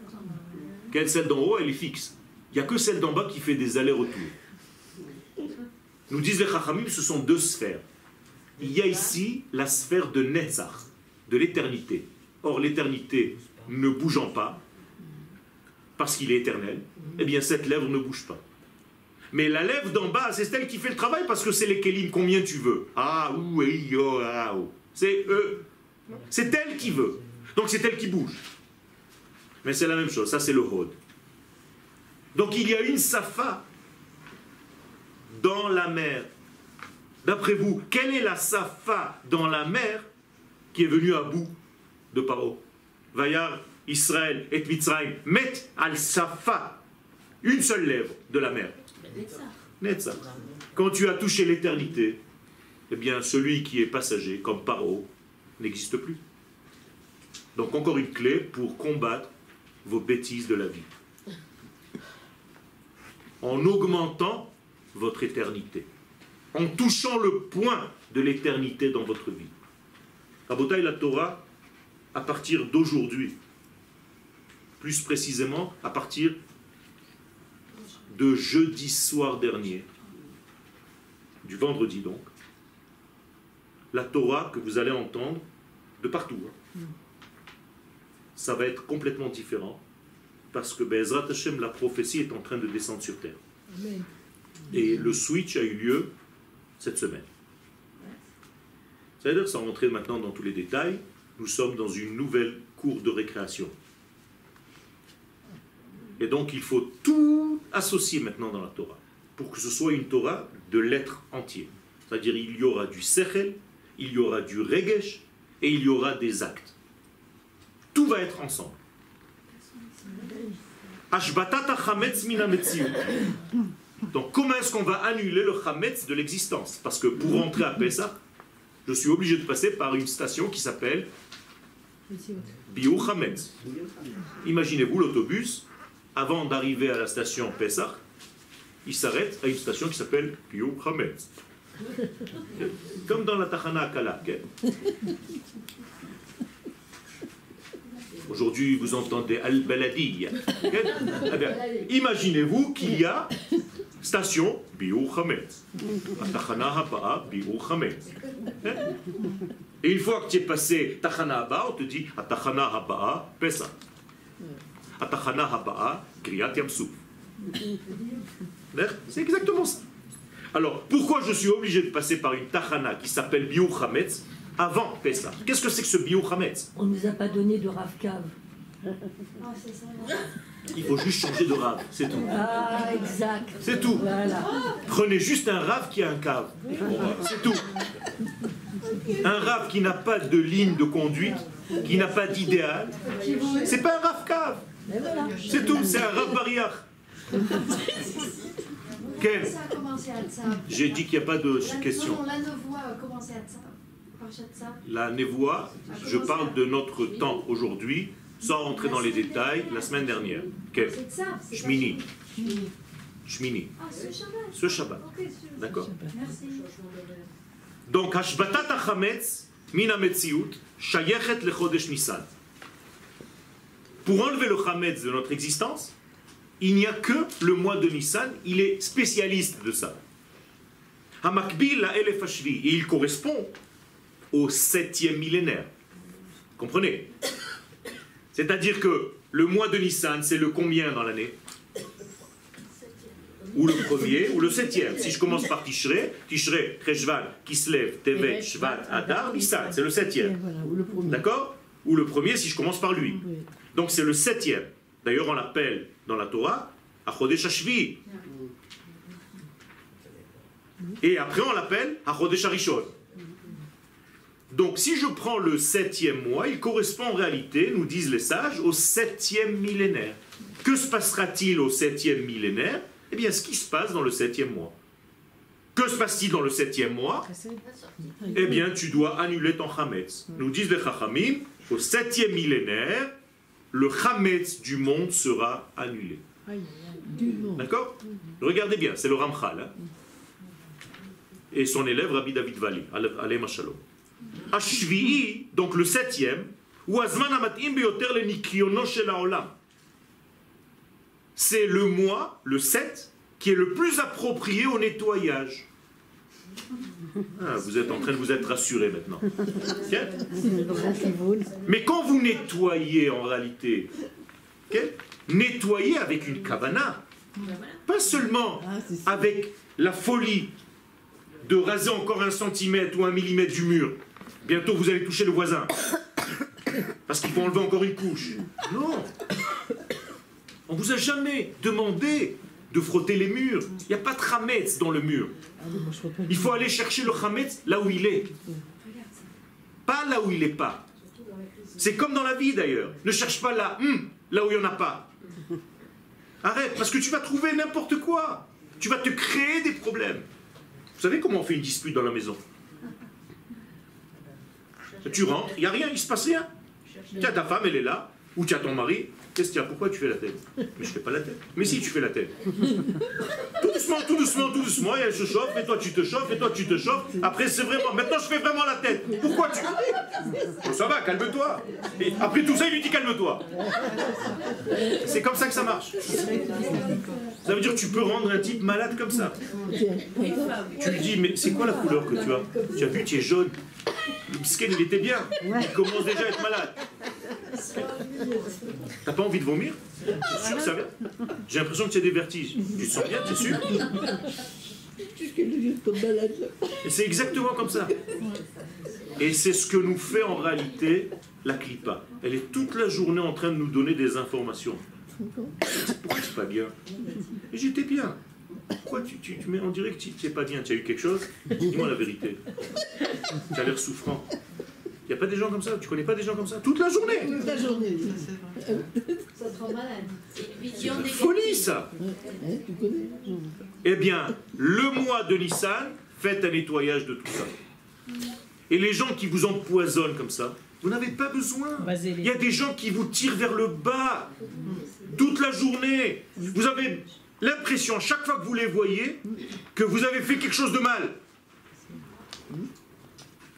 Speaker 1: Quelle celle d'en haut, elle est fixe. Il n'y a que celle d'en bas qui fait des allers-retours. Nous disent les Chachamim, ce sont deux sphères. Il y a ici la sphère de Netzach, de l'éternité. Or, l'éternité ne bougeant pas, parce qu'il est éternel, eh bien cette lèvre ne bouge pas. Mais la lèvre d'en bas, c'est celle qui fait le travail parce que c'est les Kélim, combien tu veux. Ah, ou, yo, ah, ou. C'est eux. C'est elle qui veut. Donc c'est elle qui bouge. Mais c'est la même chose, ça c'est le Hod. Donc il y a une Safa dans la mer. D'après vous, quelle est la Safa dans la mer qui est venue à bout de Paro? Vayar, Israël et Mitzrayim mettent al Safa, une seule lèvre de la mer. Netza. Quand tu as touché l'éternité, eh bien celui qui est passager, comme Paro, n'existe plus. Donc encore une clé pour combattre vos bêtises de la vie. En augmentant votre éternité. En touchant le point de l'éternité dans votre vie. Rabotaï la Torah, à partir d'aujourd'hui, plus précisément à partir de jeudi soir dernier, du vendredi donc, la Torah que vous allez entendre de partout, hein, ça va être complètement différent parce que Bezrat Hashem, la prophétie est en train de descendre sur terre. Et le switch a eu lieu cette semaine. C'est-à-dire, sans rentrer maintenant dans tous les détails, nous sommes dans une nouvelle cour de récréation. Et donc, il faut tout associer maintenant dans la Torah, pour que ce soit une Torah de l'être entier. C'est-à-dire, il y aura du sechel, il y aura du regesh, et il y aura des actes. Tout va être ensemble. Donc comment est-ce qu'on va annuler le chametz de l'existence? Parce que pour rentrer à Pessah, je suis obligé de passer par une station qui s'appelle Biou Chametz. Imaginez-vous l'autobus, avant d'arriver à la station Pessah, il s'arrête à une station qui s'appelle Biou Chametz. Comme dans la Tachana Akala. Aujourd'hui, vous entendez Al-Baladi. Eh imaginez-vous qu'il y a station Biur Chametz. Tachana Haba Biur Chametz. Et une fois que tu es passé Tachana Haba, on te dit Tachana Haba Pesa. Tachana Haba Kriyat Yamsou. C'est exactement ça. Alors, pourquoi je suis obligé de passer par une Tachana qui s'appelle Biur Chametz avant Pessah? Qu'est-ce que c'est que ce bio Hametz?
Speaker 5: On ne nous a pas donné de Rav Kav.
Speaker 1: Il faut juste changer de rave, c'est tout.
Speaker 5: Ah, exact.
Speaker 1: C'est tout.
Speaker 5: Voilà.
Speaker 1: Prenez juste un rave qui a un cave. C'est tout. Un rave qui n'a pas de ligne de conduite, qui n'a pas d'idéal. C'est pas un rave cave. C'est tout, c'est un rave barrière. Quel J'ai dit qu'il n'y a pas de question.
Speaker 6: La nevoie a commencé à
Speaker 1: la névoie, je parle de notre temps aujourd'hui, sans rentrer dans les détails, la semaine dernière. Shmini. Shmini. Ce Shabbat. D'accord Donc, Hashbatat HaChametz, Mina Metziut, Shayechet Lechodesh Nissan. Pour enlever le Chametz de notre existence, il n'y a que le mois de Nissan, il est spécialiste de ça. Hamakbil la Elef et il correspond au septième millénaire. Comprenez? C'est-à-dire que le mois de Nissan, c'est le combien dans l'année ou le premier, ou le septième. Si je commence par Tishrei, Tishrei, Cheshvan, Kislev, Tevet, Shvat, Adar, Nissan, c'est le septième. D'accord Ou le premier si je commence par lui. Donc c'est le septième. D'ailleurs, on l'appelle dans la Torah Achodesh Hashvi. Et après, on l'appelle Achodesh Harishon. Donc si je prends le septième mois, il correspond en réalité, nous disent les sages, au septième millénaire. Que se passera-t-il au septième millénaire? Eh bien, ce qui se passe dans le septième mois. Que se passe-t-il dans le septième mois? Eh bien, tu dois annuler ton chametz. Nous disent les chachamim, au septième millénaire, le chametz du monde sera annulé. D'accord? Regardez bien, c'est le Ramchal. hein. Et son élève, Rabbi David Vali, Alem Shalom. Ashvi'i, donc le septième. C'est le mois, le 7, qui est le plus approprié au nettoyage. Ah, vous êtes en train de vous être rassuré maintenant. Mais quand vous nettoyez en réalité, nettoyez avec une kavana. Pas seulement avec la folie de raser encore un centimètre ou un millimètre du mur. Bientôt vous allez toucher le voisin. Parce qu'il faut enlever encore une couche. Non. On vous a jamais demandé de frotter les murs. Il n'y a pas de chametz dans le mur.
Speaker 3: Ah,
Speaker 1: Il faut aller chercher le chametz là où il est. Pas là où il n'est pas. C'est comme dans la vie d'ailleurs. Ne cherche pas là, hum, là où il n'y en a pas. Arrête, parce que tu vas trouver n'importe quoi. Tu vas te créer des problèmes. Vous savez comment on fait une dispute dans la maison? Tu rentres, il n'y a rien, il se passe rien. Tu as ta femme, elle est là, ou tu as ton mari. Qu'est-ce qu'il y a? Pourquoi tu fais la tête? Mais je fais pas la tête. Mais si, tu fais la tête. Tout doucement, tout doucement, tout doucement, et elle se chauffe, et toi tu te chauffes, et toi tu te chauffes. Après, c'est vraiment. Maintenant, je fais vraiment la tête. Pourquoi tu. Ça va, calme-toi. Et après tout ça, il lui dit calme-toi. C'est comme ça que ça marche. Ça veut dire que tu peux rendre un type malade comme ça. Tu lui dis, mais c'est quoi la couleur que tu as? Tu as vu, tu es jaune. Le il était bien. Il commence déjà à être malade. T'as pas envie de vomir? T'es sûr que ça vient J'ai l'impression que tu as des vertiges. Tu te sens bien, t'es sûr? C'est exactement comme ça. Et c'est ce que nous fait en réalité la clipa. Elle est toute la journée en train de nous donner des informations. Pourquoi c'est pas bien? J'étais bien. Pourquoi tu, tu, tu mets, on dirait que tu n'es pas bien, tu as eu quelque chose? Dis-moi la vérité. Tu as l'air souffrant. Il n'y a pas des gens comme ça Tu connais pas des gens comme ça Toute la journée
Speaker 3: Toute la journée.
Speaker 6: Ça te rend malade. C'est une
Speaker 1: folie ça Eh bien, le mois de Nissan, faites un nettoyage de tout ça. Et les gens qui vous empoisonnent comme ça, vous n'avez pas besoin. Il y a des gens qui vous tirent vers le bas toute la journée. Vous avez l'impression, chaque fois que vous les voyez, que vous avez fait quelque chose de mal.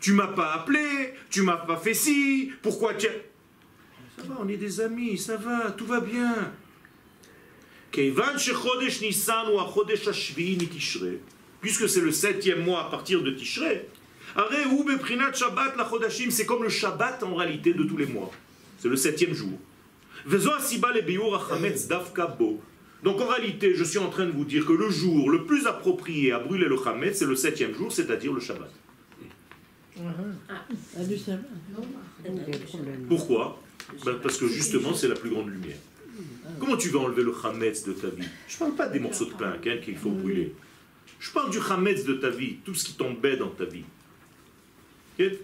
Speaker 1: Tu m'as pas appelé, tu m'as pas fait ci, pourquoi tu... Ça va, on est des amis, ça va, tout va bien. Puisque c'est le septième mois à partir de Tishré, c'est comme le Shabbat en réalité de tous les mois. C'est le septième jour. Donc en réalité, je suis en train de vous dire que le jour le plus approprié à brûler le Hametz, c'est le septième jour, c'est-à-dire le Shabbat. Pourquoi Ben, Parce que justement, c'est la plus grande lumière. Comment tu vas enlever le chametz de ta vie Je ne parle pas des morceaux de pain qu'il faut brûler. Je parle du chametz de ta vie, tout ce qui t'embête dans ta vie.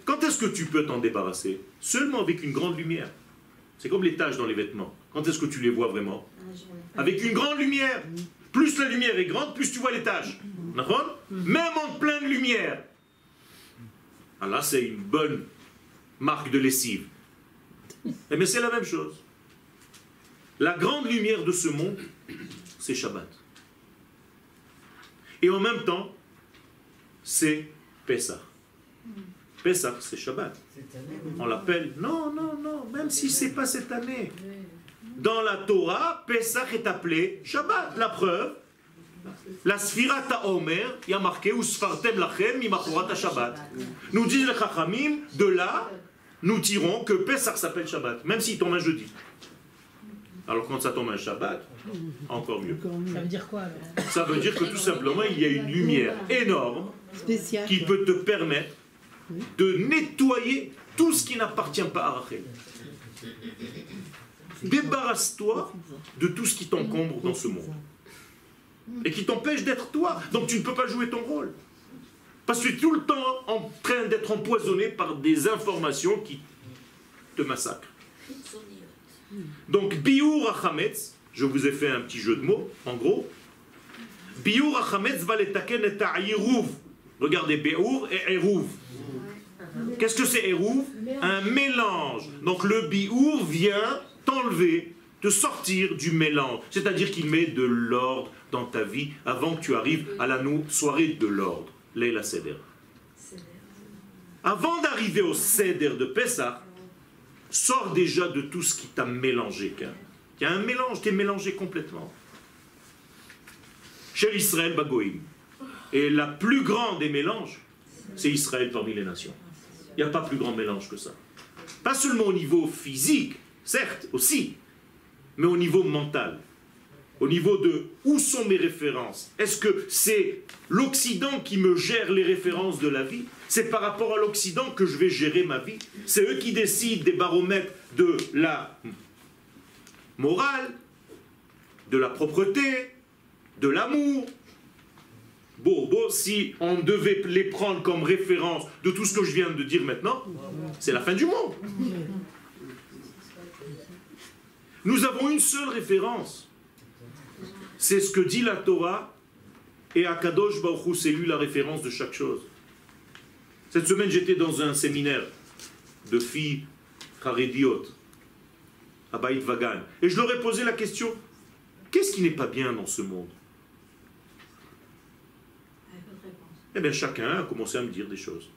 Speaker 1: Quand est-ce que tu peux t'en débarrasser Seulement avec une grande lumière. C'est comme les taches dans les vêtements. Quand est-ce que tu les vois vraiment Avec une grande lumière. Plus la lumière est grande, plus tu vois les taches. Même en pleine lumière. Ah là, c'est une bonne marque de lessive. Eh bien, c'est la même chose. La grande lumière de ce monde, c'est Shabbat. Et en même temps, c'est Pessah. Pessah, c'est Shabbat. On l'appelle. Non, non, non, même si c'est pas cette année. Dans la Torah, Pessah est appelé Shabbat. La preuve, la Sfirat Omer, il y a marqué ou Sfartem Lachem Mimachorat Shabbat. Nous disent les Chachamim, de là, nous tirons que Pessah s'appelle Shabbat, même s'il tombe un jeudi. Alors quand ça tombe un Shabbat, encore mieux.
Speaker 4: Ça veut dire quoi alors?
Speaker 1: Ça veut dire que tout simplement, il y a une lumière énorme qui peut te permettre de nettoyer tout ce qui n'appartient pas à Rachel. Débarrasse-toi de tout ce qui t'encombre dans ce monde et qui t'empêche d'être toi. Donc tu ne peux pas jouer ton rôle. Parce que tu es tout le temps en train d'être empoisonné par des informations qui te massacrent. Donc, biur achametz, je vous ai fait un petit jeu de mots, en gros. Biur achametz va letaken et a'iruv. Regardez, biur et eruv. Qu'est-ce que c'est eruv Un mélange. Donc le biur vient t'enlever, te sortir du mélange. C'est-à-dire qu'il met de l'ordre dans ta vie avant que tu arrives à la soirée de l'ordre. Leila Seder. Avant d'arriver au Seder de Pessah, sors déjà de tout ce qui t'a mélangé. Il y a un mélange, tu es mélangé complètement. Chez Israël, Bagoïm. Et la plus grande des mélanges, c'est Israël parmi les nations. Il n'y a pas plus grand mélange que ça. Pas seulement au niveau physique, certes, aussi, mais au niveau mental. Au niveau de où sont mes références Est-ce que c'est l'Occident qui me gère les références de la vie? C'est par rapport à l'Occident que je vais gérer ma vie C'est eux qui décident des baromètres de la morale, de la propreté, de l'amour. Bon, si on devait les prendre comme référence de tout ce que je viens de dire maintenant, c'est la fin du monde. Nous avons une seule référence. C'est ce que dit la Torah et Akadosh Baruch c'est lui la référence de chaque chose. Cette semaine, j'étais dans un séminaire de filles charédiotes à Baït Vagan et je leur ai posé la question qu'est-ce qui n'est pas bien dans ce monde? Eh bien, chacun a commencé à me dire des choses.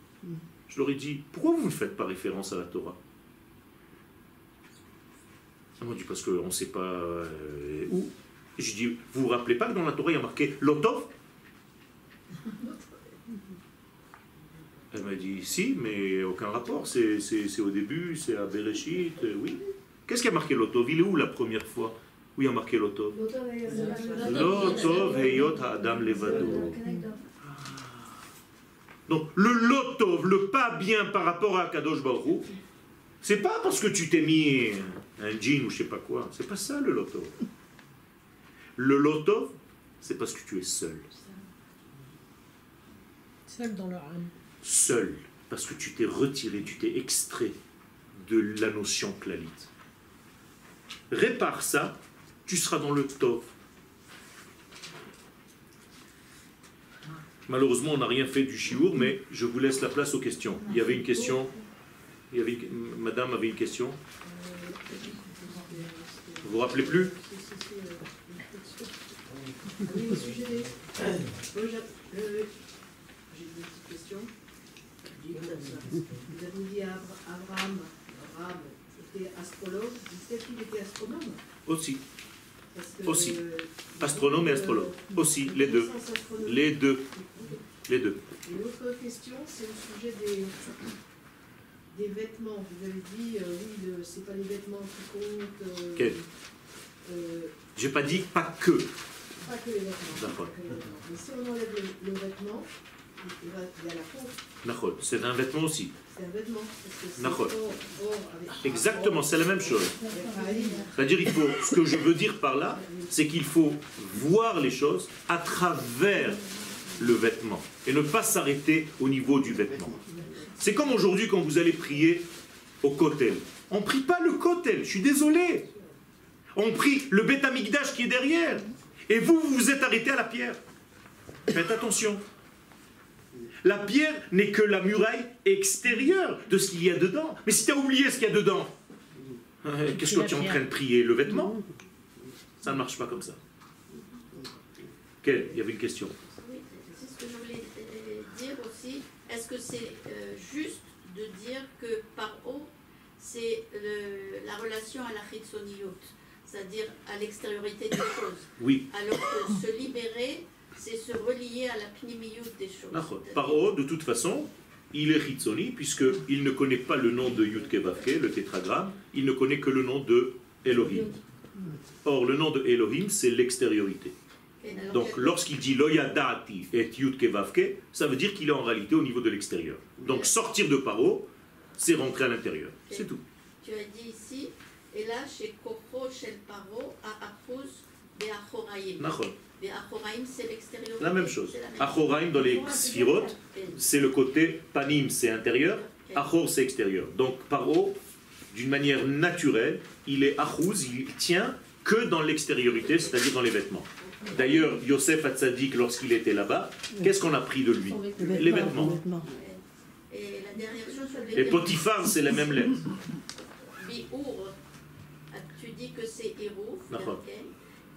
Speaker 1: Je leur ai dit pourquoi vous ne faites pas référence à la Torah? M'ont dit parce qu'on ne sait pas euh, où. Je dis, vous vous rappelez pas que dans la Torah il y a marqué Lotov? Elle m'a dit, si, mais aucun rapport, c'est au début, c'est à Bereshit, euh, oui. Qu'est-ce qui a marqué Lotov? Il est où la première fois? Où il y a marqué Lotov? Lotov heyot ha'adam levado. Donc le Lotov, le pas bien par rapport à Kadosh Baruch c'est pas parce que tu t'es mis un jean ou je sais pas quoi, c'est pas ça le Lotov. Le Lotov, c'est parce que tu es seul.
Speaker 4: Seul dans leur âme.
Speaker 1: Seul, parce que tu t'es retiré, tu t'es extrait de la notion clalite. Répare ça, tu seras dans le Tov. Malheureusement, on n'a rien fait du chiour, mais je vous laisse la place aux questions. Il y avait une question. Madame avait une question. Vous vous rappelez plus?
Speaker 7: J'ai une petite question. Vous avez dit Abraham, Abraham était astrologue, dites qu'il était astronome
Speaker 1: Aussi. Aussi. Astronome et astrologue. Aussi, les deux. Les deux. Les deux.
Speaker 7: Et l'autre question, c'est au sujet des, des vêtements. Vous avez dit, euh, oui, le- c'est pas les vêtements qui comptent. euh,
Speaker 1: Quel
Speaker 7: euh,
Speaker 1: J'ai pas dit pas que.
Speaker 7: pas que les vêtements.
Speaker 1: D'accord.
Speaker 7: Mais si on enlève le, le vêtement, il, y a la peau.
Speaker 1: Nachol. C'est un vêtement aussi.
Speaker 7: C'est un vêtement.
Speaker 1: D'accord.
Speaker 7: avec-
Speaker 1: Exactement, c'est la même chose. C'est-à-dire, il faut, ce que je veux dire par là, c'est qu'il faut voir les choses à travers le vêtement et ne pas s'arrêter au niveau du vêtement. C'est comme aujourd'hui quand vous allez prier au kotel. On ne prie pas le kotel, je suis désolé. On prie le Beth qui est derrière. Et vous, vous vous êtes arrêté à la pierre. Faites attention. La pierre n'est que la muraille extérieure de ce qu'il y a dedans. Mais si tu as oublié ce qu'il y a dedans, euh, Qu'est-ce que tu es en train de prier Le vêtement? Ça ne marche pas comme ça. Quel Il y avait une question.
Speaker 6: Oui, c'est ce que je voulais euh, dire aussi. Est-ce que c'est euh, juste de dire que par haut, c'est le- la relation à la chitsoniyot, c'est-à-dire à l'extériorité des choses,
Speaker 1: Oui.
Speaker 6: alors que se libérer, c'est se relier à la pnimiyut des choses.
Speaker 1: D'accord. Paro, de toute façon, il est Hitzoni, puisqu'il ne connaît pas le nom de Yud Kevavke, le tétragramme, il ne connaît que le nom de Elohim. Or, le nom de Elohim, c'est l'extériorité. Donc, lorsqu'il dit Loyadati et Yud Kevavke, ça veut dire qu'il est en réalité au niveau de l'extérieur. Donc, sortir de Paro, c'est rentrer à l'intérieur. C'est tout.
Speaker 6: Tu as dit ici, et là, chez Koko, chez le Paro, à.
Speaker 1: Nachon.
Speaker 6: Et Achoraïm, c'est l'extérieur.
Speaker 1: La même chose. Achoraim dans les sphirot,
Speaker 6: chose.
Speaker 1: c'est le côté panim, c'est intérieur, achor, c'est extérieur. Donc paro, d'une manière naturelle, il est achouz, il tient que dans l'extériorité, c'est-à-dire dans les vêtements. D'ailleurs, Yosef Hatzadik, lorsqu'il était là-bas, qu'est-ce qu'on a pris de lui Les vêtements.
Speaker 6: Et la dernière chose, je voulais
Speaker 1: Et
Speaker 6: dire,
Speaker 1: Potiphar, c'est la même lettre.
Speaker 6: Tu dis que c'est ok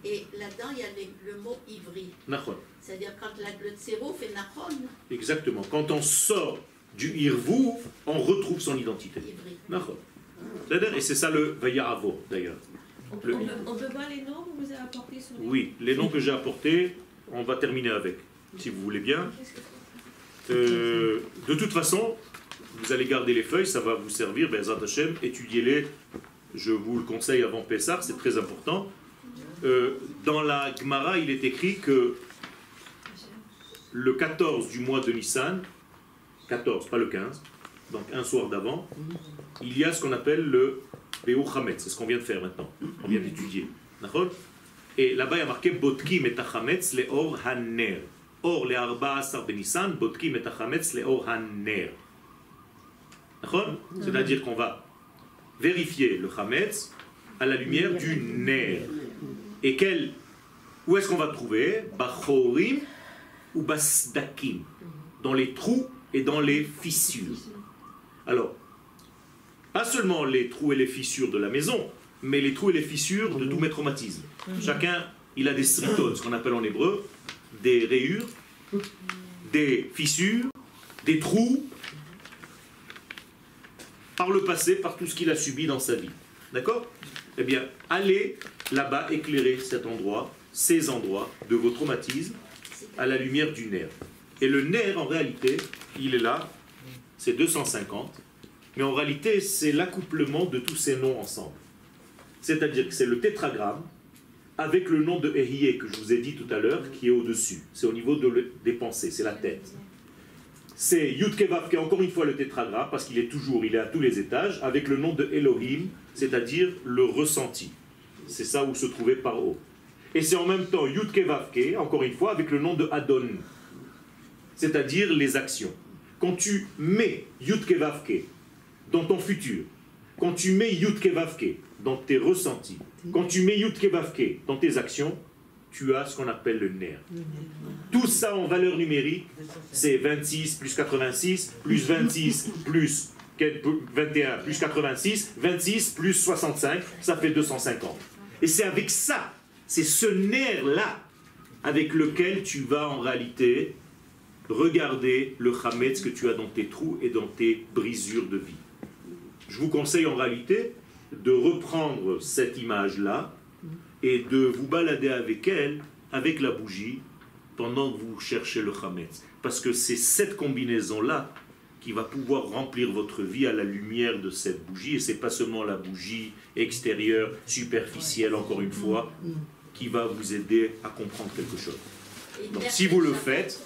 Speaker 6: et là-dedans, il y a les- le mot ivri.
Speaker 1: Nachon.
Speaker 6: C'est-à-dire quand la, le tsero fait nachon,
Speaker 1: Exactement. Quand on sort du Irvou, on retrouve son identité.
Speaker 6: ivri.
Speaker 1: Et c'est ça le Vayaravo, d'ailleurs.
Speaker 4: On,
Speaker 1: Le-
Speaker 4: on peut, on peut voir les noms que vous avez apportés sur les
Speaker 1: Oui, les noms que j'ai apportés, on va terminer avec, si vous voulez bien. Euh, de toute façon, vous allez garder les feuilles, ça va vous servir, Bezat Hashem, étudiez-les, je vous le conseille avant Pessah, c'est très important. Euh, dans la Gemara, il est écrit que le 14 du mois de Nissan, 14, pas le 15, donc un soir d'avant, il y a ce qu'on appelle le Beu Chametz, c'est ce qu'on vient de faire maintenant, on vient d'étudier. D'accord? Et là-bas, il y a marqué Botkim et Tachametz le Or Haner. Or le Arba Asar Benissan, Botkim et Tachametz le Or Haner. D'accord? C'est-à-dire qu'on va vérifier le Chametz à la lumière du Ner. Et quel, où est-ce qu'on va trouver? Bachorim ou Basdakim Dans les trous et dans les fissures. Alors, pas seulement les trous et les fissures de la maison, mais les trous et les fissures de tous mes traumatismes. Chacun, il a des stritones, ce qu'on appelle en hébreu, des rayures, des fissures, des trous, par le passé, par tout ce qu'il a subi dans sa vie. D'accord? Eh bien, allez là-bas éclairer cet endroit, ces endroits de vos traumatismes à la lumière du nerf. Et le nerf, en réalité, il est là, c'est 250, mais en réalité, c'est l'accouplement de tous ces noms ensemble. C'est-à-dire que c'est le tétragramme avec le nom de Ehiyeh que je vous ai dit tout à l'heure qui est au-dessus. C'est au niveau des pensées, c'est la tête. C'est Yudkevav encore une fois le tétragramme parce qu'il est toujours, il est à tous les étages avec le nom de Elohim, c'est-à-dire le ressenti. C'est ça où se trouvait Paro. Et c'est en même temps Yudkevavke, encore une fois, avec le nom de Adon, c'est-à-dire les actions. Quand tu mets Yudkevavke dans ton futur, quand tu mets Yudkevavke dans tes ressentis, quand tu mets Yudkevavke dans tes actions, tu as ce qu'on appelle le nerf. Tout ça en valeur numérique, c'est 26 plus 86, plus 26 plus 21 plus 86, 26 plus 65, ça fait 250. Et c'est avec ça, c'est ce nerf-là avec lequel tu vas en réalité regarder le chametz que tu as dans tes trous et dans tes brisures de vie. Je vous conseille en réalité de reprendre cette image-là et de vous balader avec elle, avec la bougie, pendant que vous cherchez le chametz. Parce que c'est cette combinaison-là qui va pouvoir remplir votre vie à la lumière de cette bougie. Et c'est pas seulement la bougie extérieure, superficielle, encore une fois, qui va vous aider à comprendre quelque chose. Donc si vous le faites,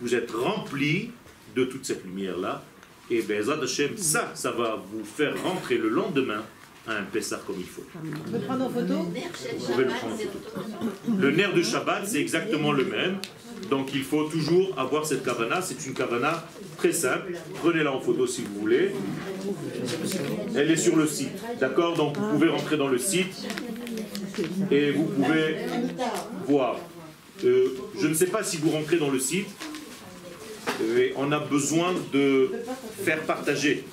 Speaker 1: vous êtes rempli de toute cette lumière-là. Et Be'ezrat Hashem, ça, ça va vous faire rentrer le lendemain à un Pessah comme il faut.
Speaker 4: On peut prendre en photo
Speaker 1: Vous pouvez le prendre en photo. Le nerf de Shabbat, c'est exactement le même. Donc il faut toujours avoir cette kavana. C'est une kavana très simple. Prenez-la en photo si vous voulez. Elle est sur le site. D'accord? Donc vous pouvez rentrer dans le site et vous pouvez voir. Euh, je ne sais pas si vous rentrez dans le site. On a besoin de faire partager.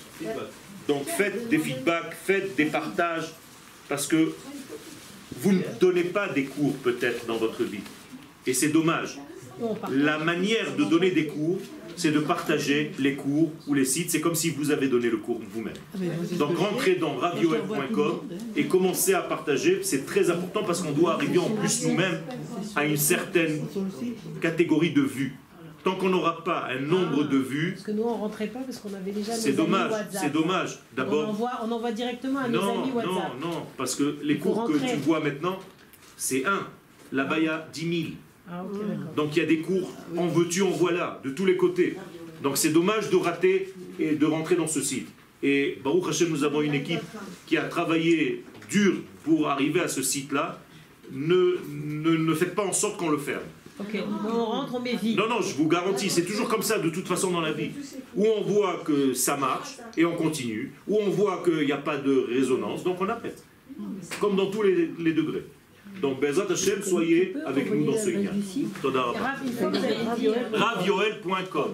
Speaker 1: Donc faites des feedbacks, faites des partages, parce que vous ne donnez pas des cours peut-être dans votre vie. Et c'est dommage. La manière de donner des cours, c'est de partager les cours ou les sites. C'est comme si vous avez donné le cours vous-même. Donc rentrez dans ravioel.com et commencez à partager. C'est très important parce qu'on doit arriver en plus nous-mêmes à une certaine catégorie de vues. Tant qu'on n'aura pas un nombre de vues,
Speaker 4: Parce que nous, on rentrait pas parce qu'on avait déjà
Speaker 1: c'est
Speaker 4: nos amis
Speaker 1: dommage.
Speaker 4: WhatsApp.
Speaker 1: C'est dommage.
Speaker 4: On
Speaker 1: D'abord,
Speaker 4: envoie, on envoie directement à nos
Speaker 1: non,
Speaker 4: amis
Speaker 1: non,
Speaker 4: WhatsApp.
Speaker 1: non, parce que les cours que tu vois maintenant, c'est un. Là-bas, il y a 10 000.
Speaker 4: Ah, ok, d'accord.
Speaker 1: Donc il y a des cours en veux-tu, en voilà, de tous les côtés. Donc c'est dommage de rater et de rentrer dans ce site. Et Baruch Hashem, nous avons une équipe qui a travaillé dur pour arriver à ce site-là. ne, ne, ne faites pas en sorte qu'on le ferme.
Speaker 4: Ok, on rentre, on met vie.
Speaker 1: Non, non, je vous garantis, c'est toujours comme ça de toute façon dans la vie. Où on voit que ça marche et on continue, où on voit qu'il n'y a pas de résonance, donc on arrête. Comme dans tous les, les degrés. Donc, Bezat Hashem, soyez avec nous dans ce lien. Rabba.